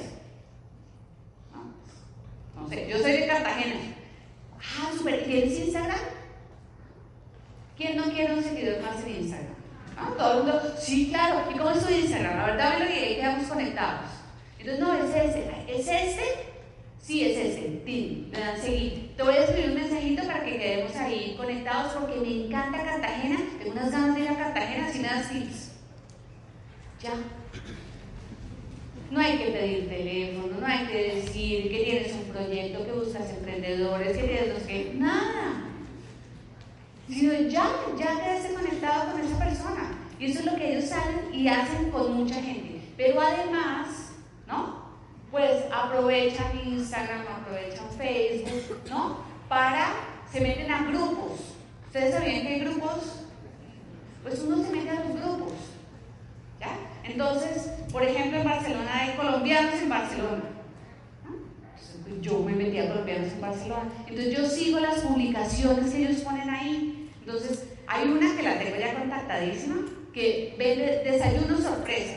No, no sé, yo soy de Cartagena. Ah, super, ¿tienes Instagram? ¿Quién no quiere un seguidor más en Instagram? ¿Ah? Todo el mundo, sí, claro. ¿Y cómo es tu Instagram? La verdad, lo que quedamos conectados. Entonces, no, es ese. ¿Es ese? Sí, es ese. Tim, me dan seguir. Te voy a escribir un mensajito para que quedemos ahí conectados porque me encanta Cartagena. Tengo unas ganas de ir a Cartagena sin nada tips. Ya. No hay que pedir teléfono, no hay que decir que tienes un proyecto, que buscas emprendedores, que tienes los que. Nada. Sino ya, ya quedaste conectado con esa persona. Y eso es lo que ellos salen y hacen con mucha gente. Pero además, ¿no? pues aprovechan Instagram, aprovechan Facebook, ¿no? Para, se meten a grupos. ¿Ustedes sabían que hay grupos? Pues uno se mete a los grupos. ¿Ya? Entonces, por ejemplo, en Barcelona hay colombianos en Barcelona. Pues, yo me metí a colombianos en Barcelona. Entonces yo sigo las publicaciones que ellos ponen ahí. Entonces, hay una que la tengo ya contactadísima, que vende desayuno sorpresa.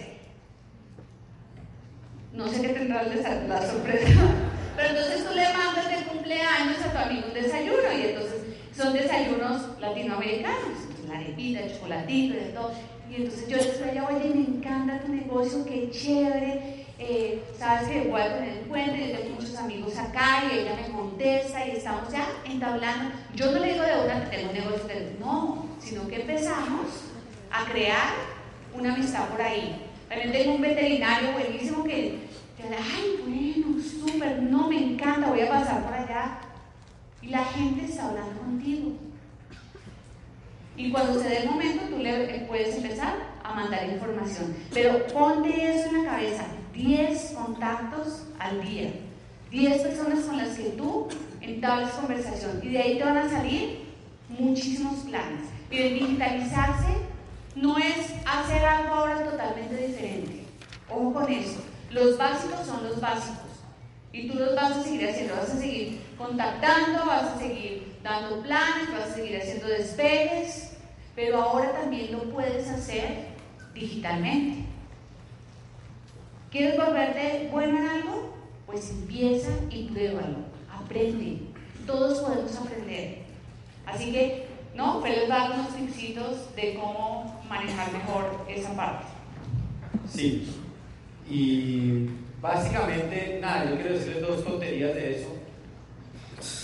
No sé qué tendrá la sorpresa. *laughs* Pero entonces tú le mandas de cumpleaños a tu amigo un desayuno y entonces son desayunos latinoamericanos. La arepita, el chocolatito, y todo. Y entonces yo les decía, oye, me encanta tu negocio, qué chévere. Eh, sabes que voy a poner el puente, yo tengo muchos amigos acá y ella me contesta y estamos ya entablando. Yo no le digo de una que tengo un negocio, no, sino que empezamos a crear una amistad por ahí. También tengo un veterinario buenísimo que, te ay, bueno, súper, no, me encanta, voy a pasar por allá. Y la gente está hablando contigo. Y cuando se dé el momento, tú le puedes empezar a mandar información. Pero ponte eso en la cabeza, 10 contactos al día. 10 personas con las que tú entablas conversación. Y de ahí te van a salir muchísimos planes. Pero digitalizarse no es hacer algo ahora totalmente diferente. Ojo con eso. Los básicos son los básicos. Y tú los vas a seguir haciendo. Vas a seguir contactando, vas a seguir dando planes, vas a seguir haciendo despegues. Pero ahora también lo puedes hacer digitalmente. ¿Quieres volverte bueno en algo? Pues empieza y pruébalo. Aprende. Todos podemos aprender. Así que, ¿no? Fue les dar unos tipsitos de cómo manejar mejor esa parte. Sí. Y básicamente, nada, yo quiero decirles dos tonterías de eso.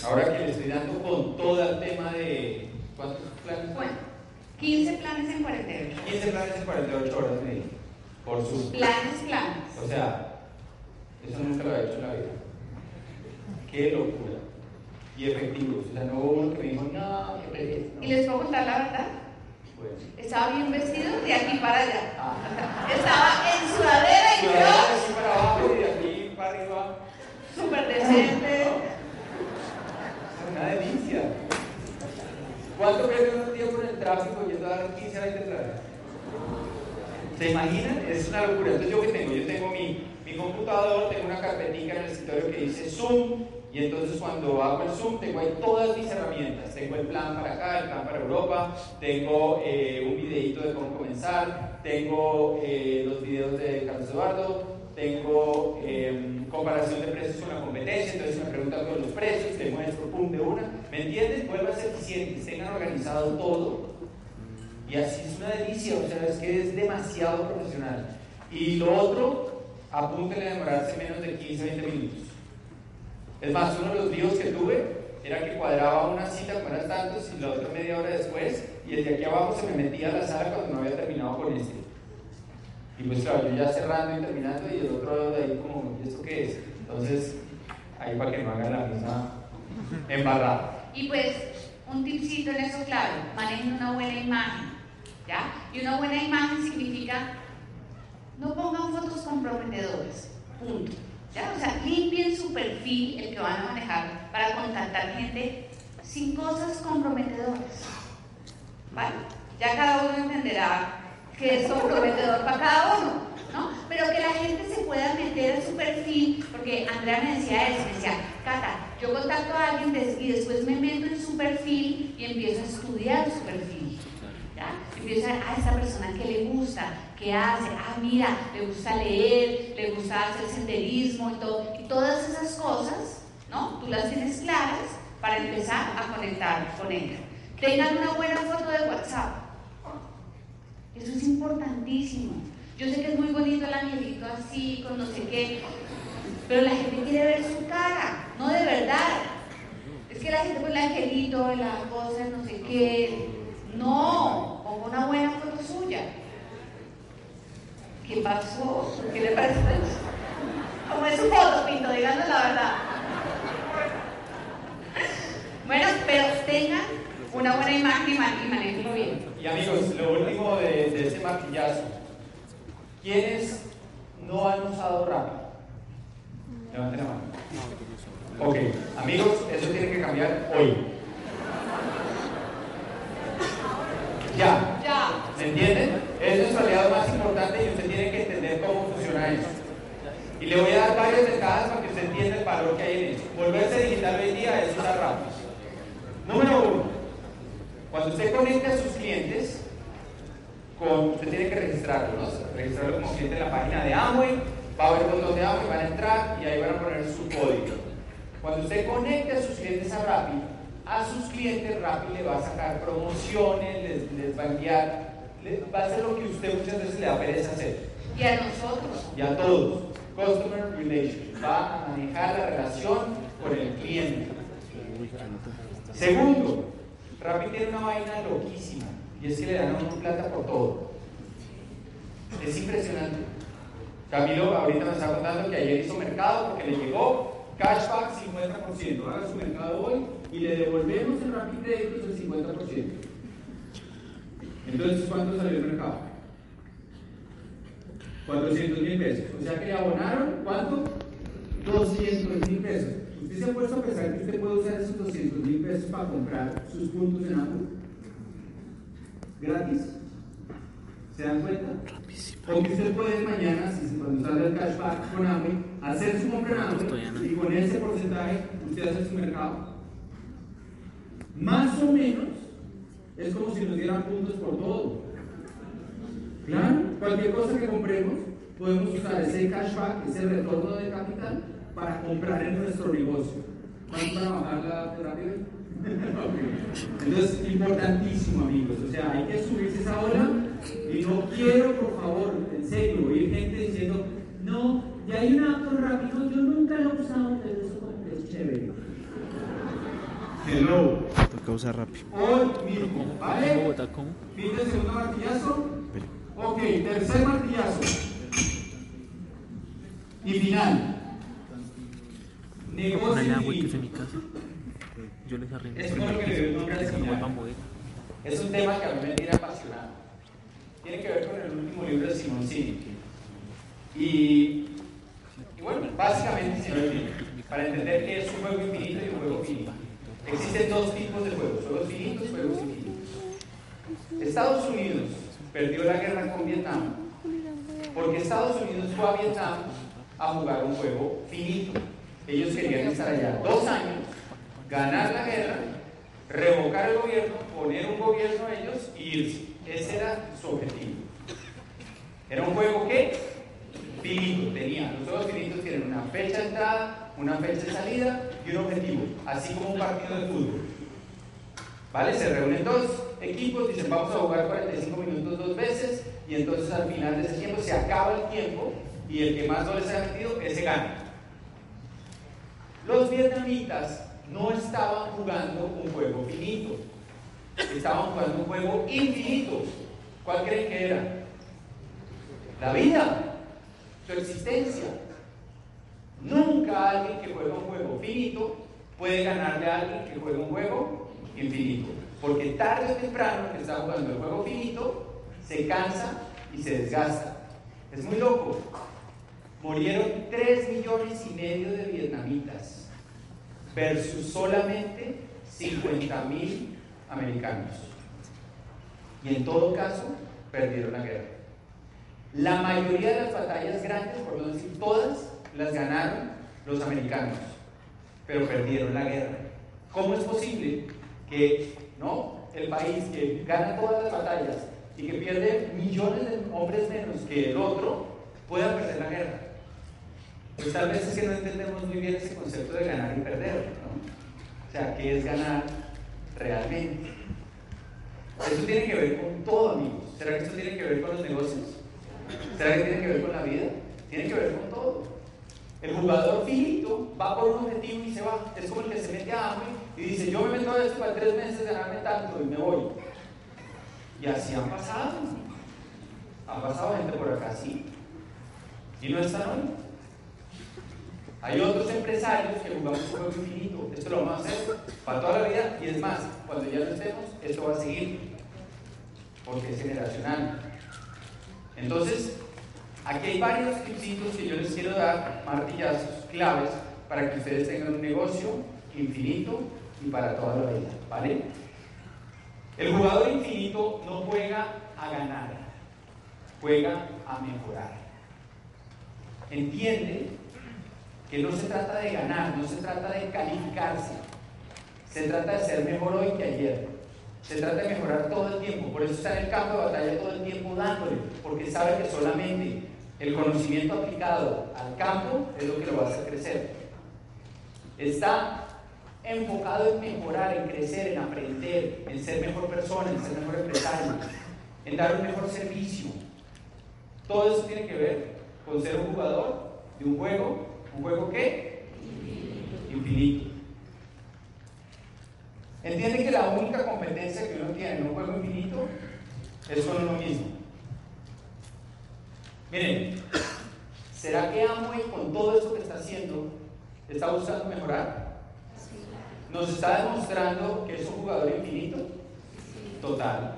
Ahora que le estoy dando con todo el tema de. ¿Cuántos planes? Bueno, 15 planes en 48 horas. 15 planes en 48 horas, me por sus planes, planes. O sea, eso nunca lo he hecho en la vida. Qué locura. Y efectivos. O sea, no hubo uno que me dijo, no, qué ¿Y les puedo contar la verdad? Estaba bien vestido de aquí para allá. Ah. Estaba en sudadera y yo. De para abajo y de aquí para arriba. Súper decente. Una delicia. ¿Cuánto pierde un tiempo en el tráfico yendo a dar 15 a 20 trajes? ¿Se imaginan? Es una locura. Entonces, ¿yo qué tengo? Yo tengo mi, mi computador, tengo una carpetica en el escritorio que dice Zoom, y entonces cuando hago el Zoom tengo ahí todas mis herramientas. Tengo el plan para acá, el plan para Europa, tengo eh, un videito de cómo comenzar, tengo eh, los videos de Carlos Eduardo, tengo em, comparación de precios con la competencia, entonces me preguntan todos los precios, te muestro, pum, de una. ¿Me a ser eficientes, tengan organizado todo y así es una delicia, o sea, es que es demasiado profesional. Y lo otro, apúntenle a demorarse menos de 15 20 minutos. Es más, uno de los líos que tuve era que cuadraba una cita con unas tantos y la otra media hora después, y desde aquí abajo se me metía a la sala cuando no había terminado con este. Y pues claro, yo ya cerrando y terminando, y el otro de ahí como, ¿y esto qué es? Entonces, ahí para que no hagan la misma embarrada. Y pues, un tipcito en eso claro, manejen una buena imagen. Y una buena imagen significa, no pongan fotos comprometedores, punto. ¿Ya? O sea, limpien su perfil, el que van a manejar, para contactar gente sin cosas comprometedoras. ¿Vale? Ya cada uno entenderá que es comprometedor para cada uno, ¿no? Pero que la gente se pueda meter en su perfil, porque Andrea me decía eso, me decía, Cata, yo contacto a alguien y después me meto en su perfil y empiezo a estudiar su perfil. Empieza a esta persona que le gusta, que hace, ah, mira, le gusta leer, le gusta hacer senderismo y todo. Y todas esas cosas, ¿no? Tú las tienes claras para empezar a conectar con ella. Tengan una buena foto de WhatsApp. Eso es importantísimo. Yo sé que es muy bonito el angelito así, con no sé qué, pero la gente quiere ver su cara, no de verdad. Es que la gente pone el angelito, la cosa, no sé qué. No, pongo una buena foto suya. ¿Qué pasó? ¿Qué le parece? ¿Cómo es su foto, Pinto? Díganos la verdad. Bueno, pero tengan una buena imagen y manejenlo bien. Y amigos, lo último de, de este martillazo. ¿Quiénes no han usado rápido? Levanten la mano. Ok, amigos, eso tiene que cambiar hoy. Ya. Ya. ¿Me entienden? Es nuestro aliado más importante y usted tiene que entender cómo funciona eso. Y le voy a dar varias ventajas para que usted entienda el valor que hay en eso. Volverse digital hoy día es una rápido. Número uno, cuando usted conecte a sus clientes, con, usted tiene que registrarlo, ¿no? Registrarlo como cliente en la página de Amway, va a haber un botón de Amway, van a entrar y ahí van a poner su código. Cuando usted conecte a sus clientes a Rappi, a sus clientes Rappi le va a sacar promociones, les, les va a enviar, les, va a hacer lo que usted muchas veces le da pereza hacer. Y a nosotros. Y a todos. Customer Relations. Va a manejar la relación con el cliente. Segundo, Rappi tiene una vaina loquísima y es que le dan a uno plata por todo. Es impresionante. Camilo ahorita me está contando que ayer hizo mercado porque le llegó cashback 50%. Haga su mercado hoy y le devolvemos el Rappi Créditos el 50%. Entonces, ¿cuánto salió el mercado? 400 mil pesos. O sea que le abonaron, ¿cuánto? 200 mil pesos. ¿Usted se ha puesto a pensar que usted puede usar esos 200 mil pesos para comprar sus puntos en Apple? Gratis. ¿Se dan cuenta? Porque usted puede mañana, si cuando salga el cashback con Amway, hacer su compra en Amway y con ese porcentaje usted hace su mercado. Más o menos es como si nos dieran puntos por todo. Claro, cualquier cosa que compremos, podemos usar ese cashback, ese retorno de capital, para comprar en nuestro negocio. ¿Vamos para bajar la terapia? *laughs* Ok. Entonces, importantísimo, amigos. O sea, hay que subirse esa ola y no quiero, por favor, en serio, oír gente diciendo, no, ya hay una app rápido, yo nunca lo he usado, pero eso es chévere. Hello. Toca usar rápido. Hoy mismo, En ¿vale? Bogotá, ¿cómo? Fin de segundo martillazo. Ok, tercer martillazo. Y final. Negocio Póngale agua que es infinito. en mi casa. Yo les arriendo Es lo que le doy nombre al final. bodega. Es un tema que a mí me tiene apasionado. Tiene que ver con el último libro de Simon Sinek. Y, y bueno, básicamente, Sinek, para entender qué es un juego infinito y un juego finito. Existen dos tipos de juegos, juegos finitos y juegos infinitos. Estados Unidos perdió la guerra con Vietnam porque Estados Unidos fue a Vietnam a jugar un juego finito. Ellos querían estar allá dos años, ganar la guerra, revocar el gobierno, poner un gobierno a ellos y irse. Ese era su objetivo. Era un juego que finito tenía. Los juegos finitos tienen una fecha de entrada, una fecha de salida y un objetivo, así como un partido de fútbol. ¿Vale? Se reúnen dos equipos, dicen vamos a jugar 45 minutos dos veces y entonces al final de ese tiempo se acaba el tiempo y el que más goles haya metido, ese gana. Los vietnamitas no estaban jugando un juego finito, estaban jugando un juego infinito. ¿Cuál creen que era? La vida, su existencia. Nunca alguien que juega un juego finito puede ganarle a alguien que juega un juego infinito. Porque tarde o temprano que está jugando el juego finito se cansa y se desgasta. Es muy loco. Murieron 3 millones y medio de vietnamitas versus solamente 50 mil americanos. Y en todo caso, perdieron la guerra. La mayoría de las batallas grandes, por no decir todas, las ganaron los americanos, pero perdieron la guerra. ¿Cómo es posible que no, el país que gana todas las batallas y que pierde millones de hombres menos que el otro pueda perder la guerra? Pues tal vez es que no entendemos muy bien ese concepto de ganar y perder, ¿no? O sea, ¿qué es ganar realmente? Eso tiene que ver con todo, amigos. ¿Será que esto tiene que ver con los negocios? ¿Será que tiene que ver con la vida? Tiene que ver con todo. El jugador finito va por un objetivo y se va. Es como el que se mete a hambre y dice, yo me meto a esto para tres meses ganarme tanto y me voy. Y así han pasado. Han pasado gente por acá, sí. Y no están hoy. Hay otros empresarios que jugamos un juego infinito. Esto lo vamos a hacer para toda la vida y es más, cuando ya no estemos, esto va a seguir. Porque es generacional. Entonces, Aquí hay varios tipsitos que yo les quiero dar, martillazos, claves, para que ustedes tengan un negocio infinito y para toda la vida, ¿vale? El jugador infinito no juega a ganar, juega a mejorar. Entiende que no se trata de ganar, no se trata de calificarse, se trata de ser mejor hoy que ayer. Se trata de mejorar todo el tiempo, por eso está en el campo de batalla todo el tiempo dándole, porque sabe que solamente el conocimiento aplicado al campo es lo que lo va a hacer crecer. Está enfocado en mejorar, en crecer, en aprender, en ser mejor persona, en ser mejor empresario, en dar un mejor servicio. Todo eso tiene que ver con ser un jugador de un juego, ¿un juego qué? Infinito. Entiende que la única competencia que uno tiene en un juego infinito es con uno mismo. Miren, ¿será que Amway con todo esto que está haciendo está buscando mejorar? ¿Nos está demostrando que es un jugador infinito? Total,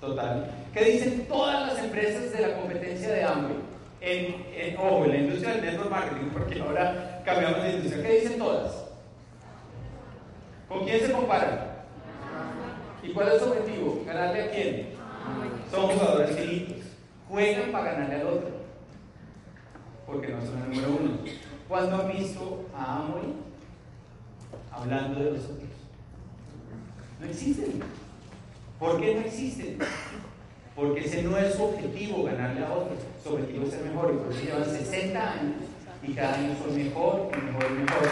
total. ¿Qué dicen todas las empresas de la competencia de Amway? En, en, la industria del network marketing, porque ahora cambiamos de industria. ¿Qué dicen todas? ¿Con quién se comparan? ¿Y cuál es su objetivo? ¿Ganarle a quién? Son jugadores. Juegan para ganarle al otro. Porque no son el número uno. ¿Cuándo han visto a Amway hablando de los otros? No existen. ¿Por qué no existen? Porque ese no es su objetivo, ganarle a otros. Su objetivo es ser mejor. Y por eso llevan 60 años y cada año son mejor y mejor y mejor.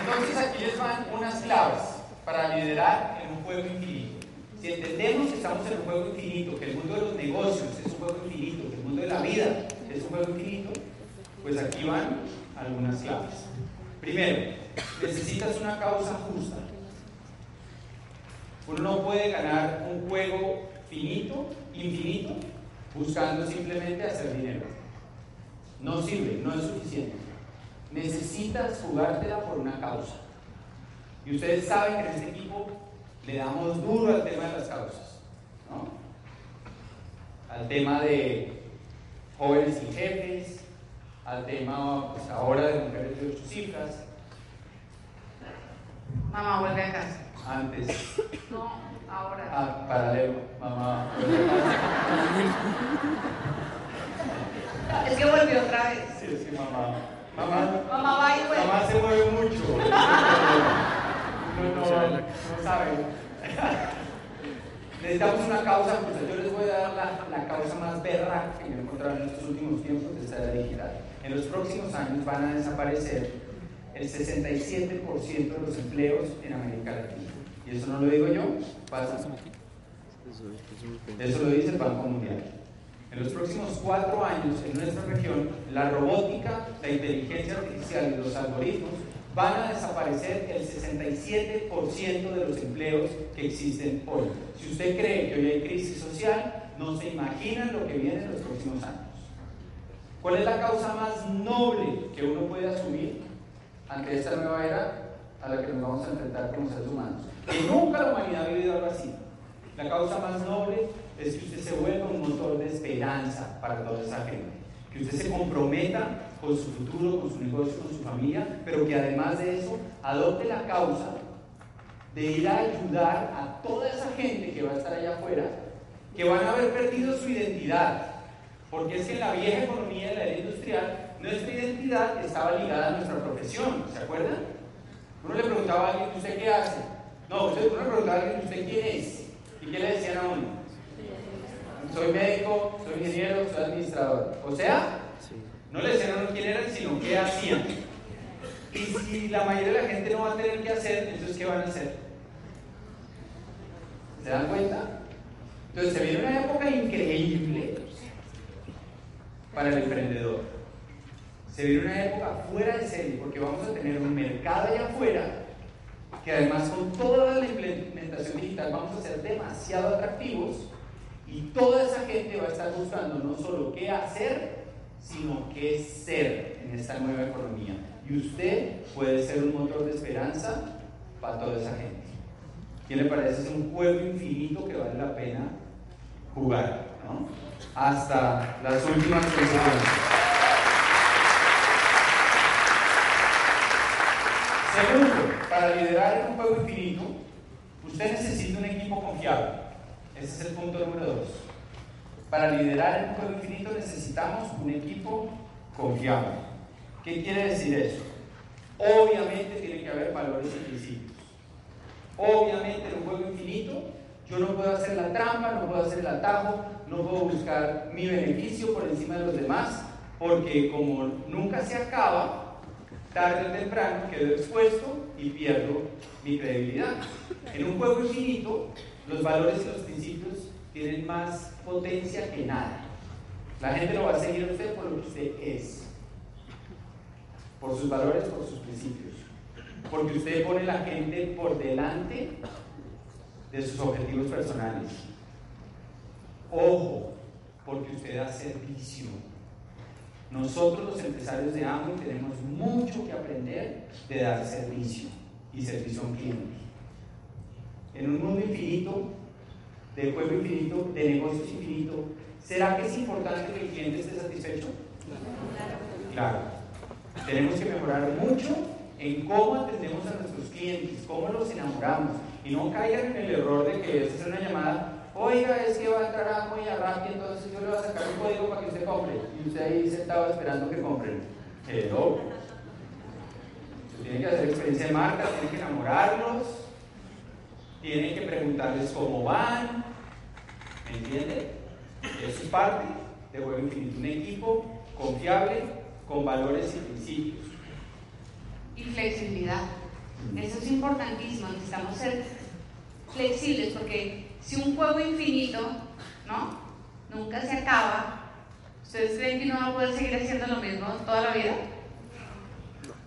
Entonces aquí les van unas claves para liderar en un juego infinito. Si entendemos que estamos en un juego infinito, que el mundo de los negocios es un juego infinito, que el mundo de la vida es un juego infinito, pues aquí van algunas claves. Primero, necesitas una causa justa. Uno no puede ganar un juego finito, infinito, buscando simplemente hacer dinero. No sirve, no es suficiente. Necesitas jugártela por una causa. Y ustedes saben que en este equipo le damos duro al tema de las causas. ¿no? Al tema de jóvenes y jefes, al tema pues, ahora de mujeres de ocho cifras. Mamá, vuelve a casa. Antes, No, ahora. ah, paralelo, mamá. Es que volvió otra vez. Sí, sí, mamá. Mamá, Mamá va y vuelve. mamá se mueve mucho. No, no, no, no sabe. Necesitamos una causa justa. Yo les voy a dar la, la causa más berraca que me he encontrado en estos últimos tiempos de esta era digital. En los próximos años van a desaparecer el 67% de los empleos en América Latina. Y eso no lo digo yo, pasa. Eso lo dice el Banco Mundial. En los próximos cuatro años en nuestra región, la robótica, la inteligencia artificial y los algoritmos van a desaparecer el 67% de los empleos que existen hoy. Si usted cree que hoy hay crisis social, no se imagina lo que viene en los próximos años. ¿Cuál es la causa más noble que uno puede asumir ante esta nueva era a la que nos vamos a enfrentar como seres humanos? Que nunca la humanidad ha vivido algo así. La causa más noble es que usted se vuelva un motor de esperanza para toda esa gente. Que usted se comprometa con su futuro, con su negocio, con su familia, pero que además de eso adopte la causa de ir a ayudar a toda esa gente que va a estar allá afuera, que van a haber perdido su identidad. Porque es que en la vieja economía de la era industrial, nuestra identidad estaba ligada a nuestra profesión, ¿se acuerdan? Uno le preguntaba a alguien, ¿usted qué hace? No, usted, uno le preguntaba a alguien, ¿usted quién es? ¿Y qué le decían a uno? Soy médico, soy ingeniero, soy administrador. O sea, no le decían a uno quién eran, sino qué hacían. Y si la mayoría de la gente no va a tener que hacer, entonces ¿qué van a hacer? ¿Se dan cuenta? Entonces se viene una época increíble para el emprendedor. Se viene una época fuera de serie, porque vamos a tener un mercado allá afuera que además con toda la implementación digital vamos a ser demasiado atractivos y toda esa gente va a estar buscando no solo qué hacer, sino qué ser en esta nueva economía. Y usted puede ser un motor de esperanza para toda esa gente. ¿Qué le parece? Es un juego infinito que vale la pena jugar, ¿no? Hasta las últimas consecuencias. Segundo, para liderar un juego infinito, usted necesita un equipo confiable. Ese es el punto número dos. Para liderar un juego infinito necesitamos un equipo confiable. ¿Qué quiere decir eso? Obviamente tiene que haber valores y principios. Obviamente en un juego infinito yo no puedo hacer la trampa, no puedo hacer el atajo, no puedo buscar mi beneficio por encima de los demás, porque como nunca se acaba, tarde o temprano quedo expuesto y pierdo mi credibilidad. En un juego infinito, los valores y los principios tienen más potencia que nada. La gente lo va a seguir a usted por lo que usted es, por sus valores, por sus principios, porque usted pone la gente por delante de sus objetivos personales. Ojo, porque usted da servicio. Nosotros los empresarios de Amway tenemos mucho que aprender de dar servicio y servicio a un cliente. En un mundo infinito, de juego infinito, de negocios infinito, ¿será que es importante que el cliente esté satisfecho? Claro. Tenemos que mejorar mucho en cómo atendemos a nuestros clientes, cómo los enamoramos, y no caigan en el error de que es una llamada, oiga, es que va a entrar a muy a Rappi, entonces yo le voy a sacar un código para que usted compre. Y usted ahí sentado esperando que compren. Hello. Tienen que hacer experiencia de marca, tienen que enamorarlos, tienen que preguntarles cómo van. ¿Me entiende? Eso es parte de Juego Infinito. Un equipo confiable, con valores y principios. Y flexibilidad. Eso es importantísimo, necesitamos ser flexibles porque si un juego infinito, ¿no? Nunca se acaba, ¿ustedes creen que no va a poder seguir haciendo lo mismo toda la vida?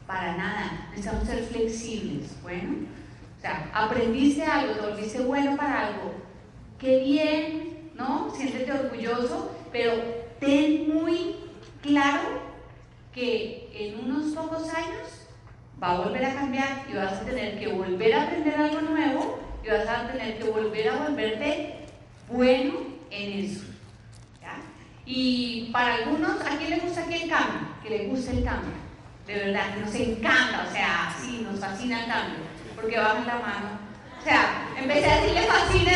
Para nada, necesitamos ser flexibles, bueno. O sea, aprendiste algo, te volviste bueno para algo, qué bien, ¿no? Siéntete orgulloso, pero ten muy claro que en unos pocos años va a volver a cambiar y vas a tener que volver a aprender algo nuevo y vas a tener que volver a volverte bueno en eso. Y para algunos, ¿a quién le gusta aquí el cambio? Que le guste el cambio. De verdad, que nos encanta, o sea, sí, nos fascina el cambio, porque bajan la mano. O sea, empecé a decirle fascina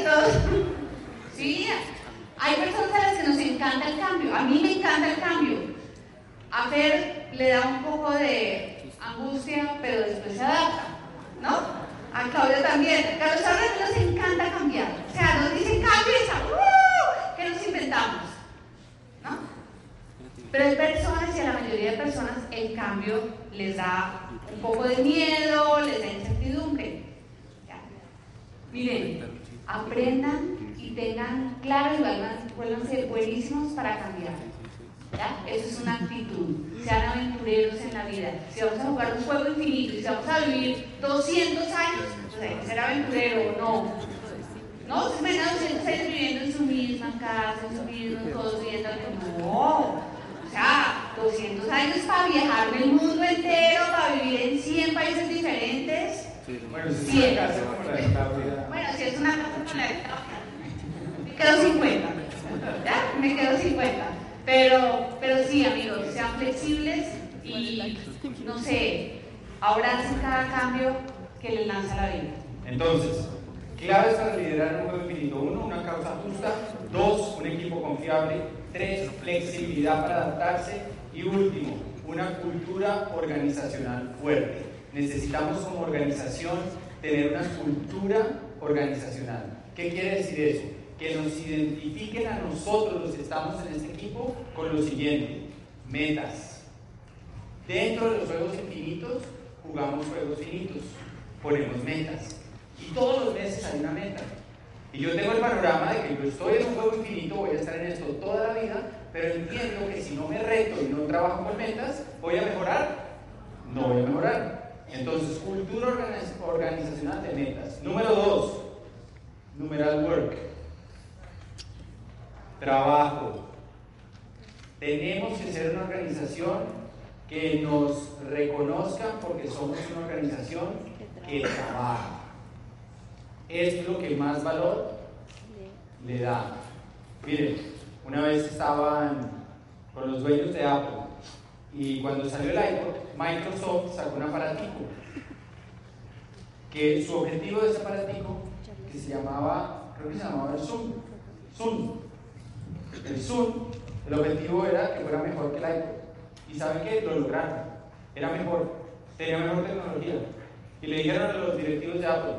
y todo. *laughs* Sí, hay personas a las que nos encanta el cambio. A mí me encanta el cambio. A Fer le da un poco de angustia, pero después se adapta, ¿no? A Claudia también. Carlos Alberto nos encanta cambiar. O sea, nos dicen cambio y ¡uh! ¿Qué nos inventamos? ¿No? Pero hay personas y a la mayoría de personas el cambio les da un poco de miedo, les da incertidumbre. Miren, aprendan y tengan claro y vuelvan a ser buenísimos para cambiar. Eso es una actitud. Sean aventureros en la vida. Si vamos a jugar un juego infinito y si vamos a vivir 200 años, pues hay que ser aventurero, no. No, se me 200 años viviendo en su misma casa, en su mismo, todos viendo No. O sea, 200 años para viajar el mundo entero, para vivir en 100 países diferentes. Bueno, si es una casa como la de Bueno, si es una casa como la de Me quedo 50. ¿Ya? Me quedo 50. Pero, pero sí, amigos, sean flexibles y, no sé, abracen cada cambio que les lanza la vida. Entonces, claves para liderar un juego infinito. Uno, una causa justa. Dos, un equipo confiable. Tres, flexibilidad para adaptarse. Y último, una cultura organizacional fuerte. Necesitamos como organización tener una cultura organizacional. ¿Qué quiere decir eso? Que nos identifiquen a nosotros los que estamos en este equipo con lo siguiente, metas. Dentro de los juegos infinitos jugamos juegos finitos, ponemos metas. Y todos los meses hay una meta. Y yo tengo el panorama de que yo estoy en un juego infinito, voy a estar en esto toda la vida, pero entiendo que si no me reto y no trabajo con metas, ¿voy a mejorar? No voy a mejorar. Entonces, cultura organizacional de metas. Número dos, numeral work trabajo. Tenemos que ser una organización que nos reconozca porque somos una organización que trabaja. Es lo que más valor le da. Miren, una vez estaban con los dueños de Apple y cuando salió el iPod, Microsoft sacó un aparatico que su objetivo de ese aparatico que se llamaba, creo que se llamaba el Zoom, Zoom. El Zoom, el objetivo era que fuera mejor que el iPod. ¿Y saben qué? Lo lograron. Era mejor, tenía mejor tecnología. Y le dijeron a los directivos de Apple,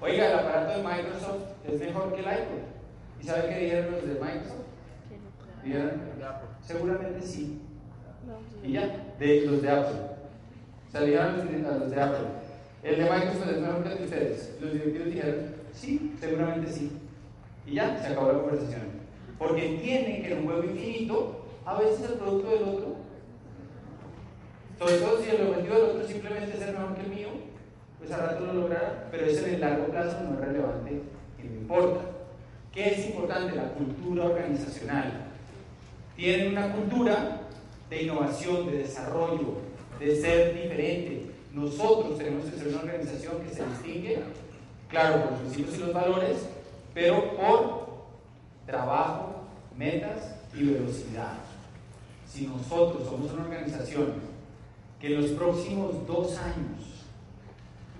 oiga, el aparato de Microsoft es mejor que el iPod. ¿Y saben qué dijeron los de Microsoft? Dijeron, seguramente sí. Y ya, de los de Apple. Salieron a los de Apple. El de Microsoft es mejor que el de ustedes. Los directivos dijeron, sí, seguramente sí. Y ya, se acabó la conversación. Porque entienden que en un juego infinito, a veces el producto del otro, sobre todo si el objetivo del otro simplemente es ser mejor que el mío, pues a rato lo logrará, pero eso en el largo plazo no es relevante y no importa. ¿Qué es importante? La cultura organizacional. Tienen una cultura de innovación, de desarrollo, de ser diferente. Nosotros tenemos que ser una organización que se distingue, claro, por los principios y los valores, pero por trabajo, metas y velocidad. Si nosotros somos una organización que en los próximos dos años,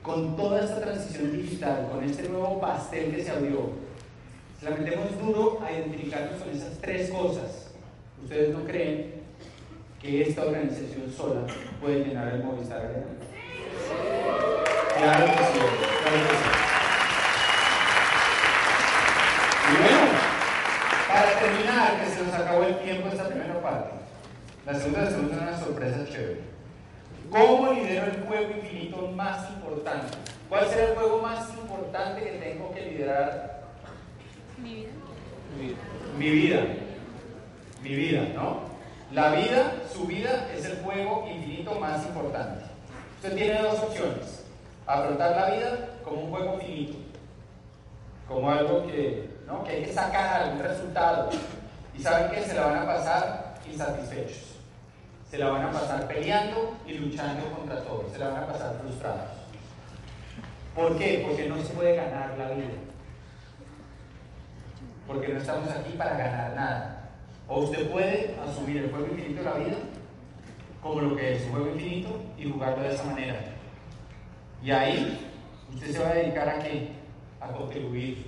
con toda esta transición digital, con este nuevo pastel que se abrió, se la metemos duro a identificarnos con esas tres cosas, ustedes no creen que esta organización sola puede llenar el Movistar Arena? Claro que sí, claro que sí. Y bueno, terminar, que se nos acabó el tiempo esta primera parte, la segunda es una sorpresa chévere. ¿Cómo lidero el juego infinito más importante? ¿Cuál será el juego más importante que tengo que liderar? Mi vida. Mi vida. Mi vida, ¿no? La vida, su vida, es el juego infinito más importante. Usted tiene dos opciones. Afrontar la vida como un juego finito, como algo que, ¿no? que hay que sacar algún resultado. Y saben que se la van a pasar insatisfechos. Se la van a pasar peleando y luchando contra todo. Se la van a pasar frustrados. ¿Por qué? Porque no se puede ganar la vida. Porque no estamos aquí para ganar nada. O usted puede asumir el juego infinito de la vida como lo que es un juego infinito y jugarlo de esa manera. Y ahí usted se va a dedicar a qué? A contribuir,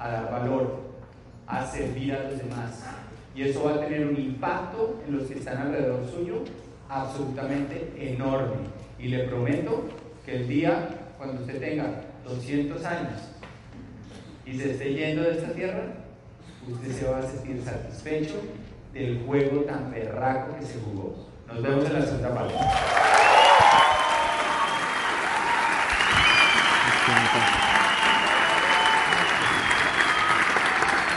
a dar valor, a servir a los demás. Y eso va a tener un impacto en los que están alrededor suyo absolutamente enorme. Y le prometo que el día cuando usted tenga 200 años y se esté yendo de esta tierra, usted se va a sentir satisfecho del juego tan berraco que se jugó. Nos vemos en la segunda parte.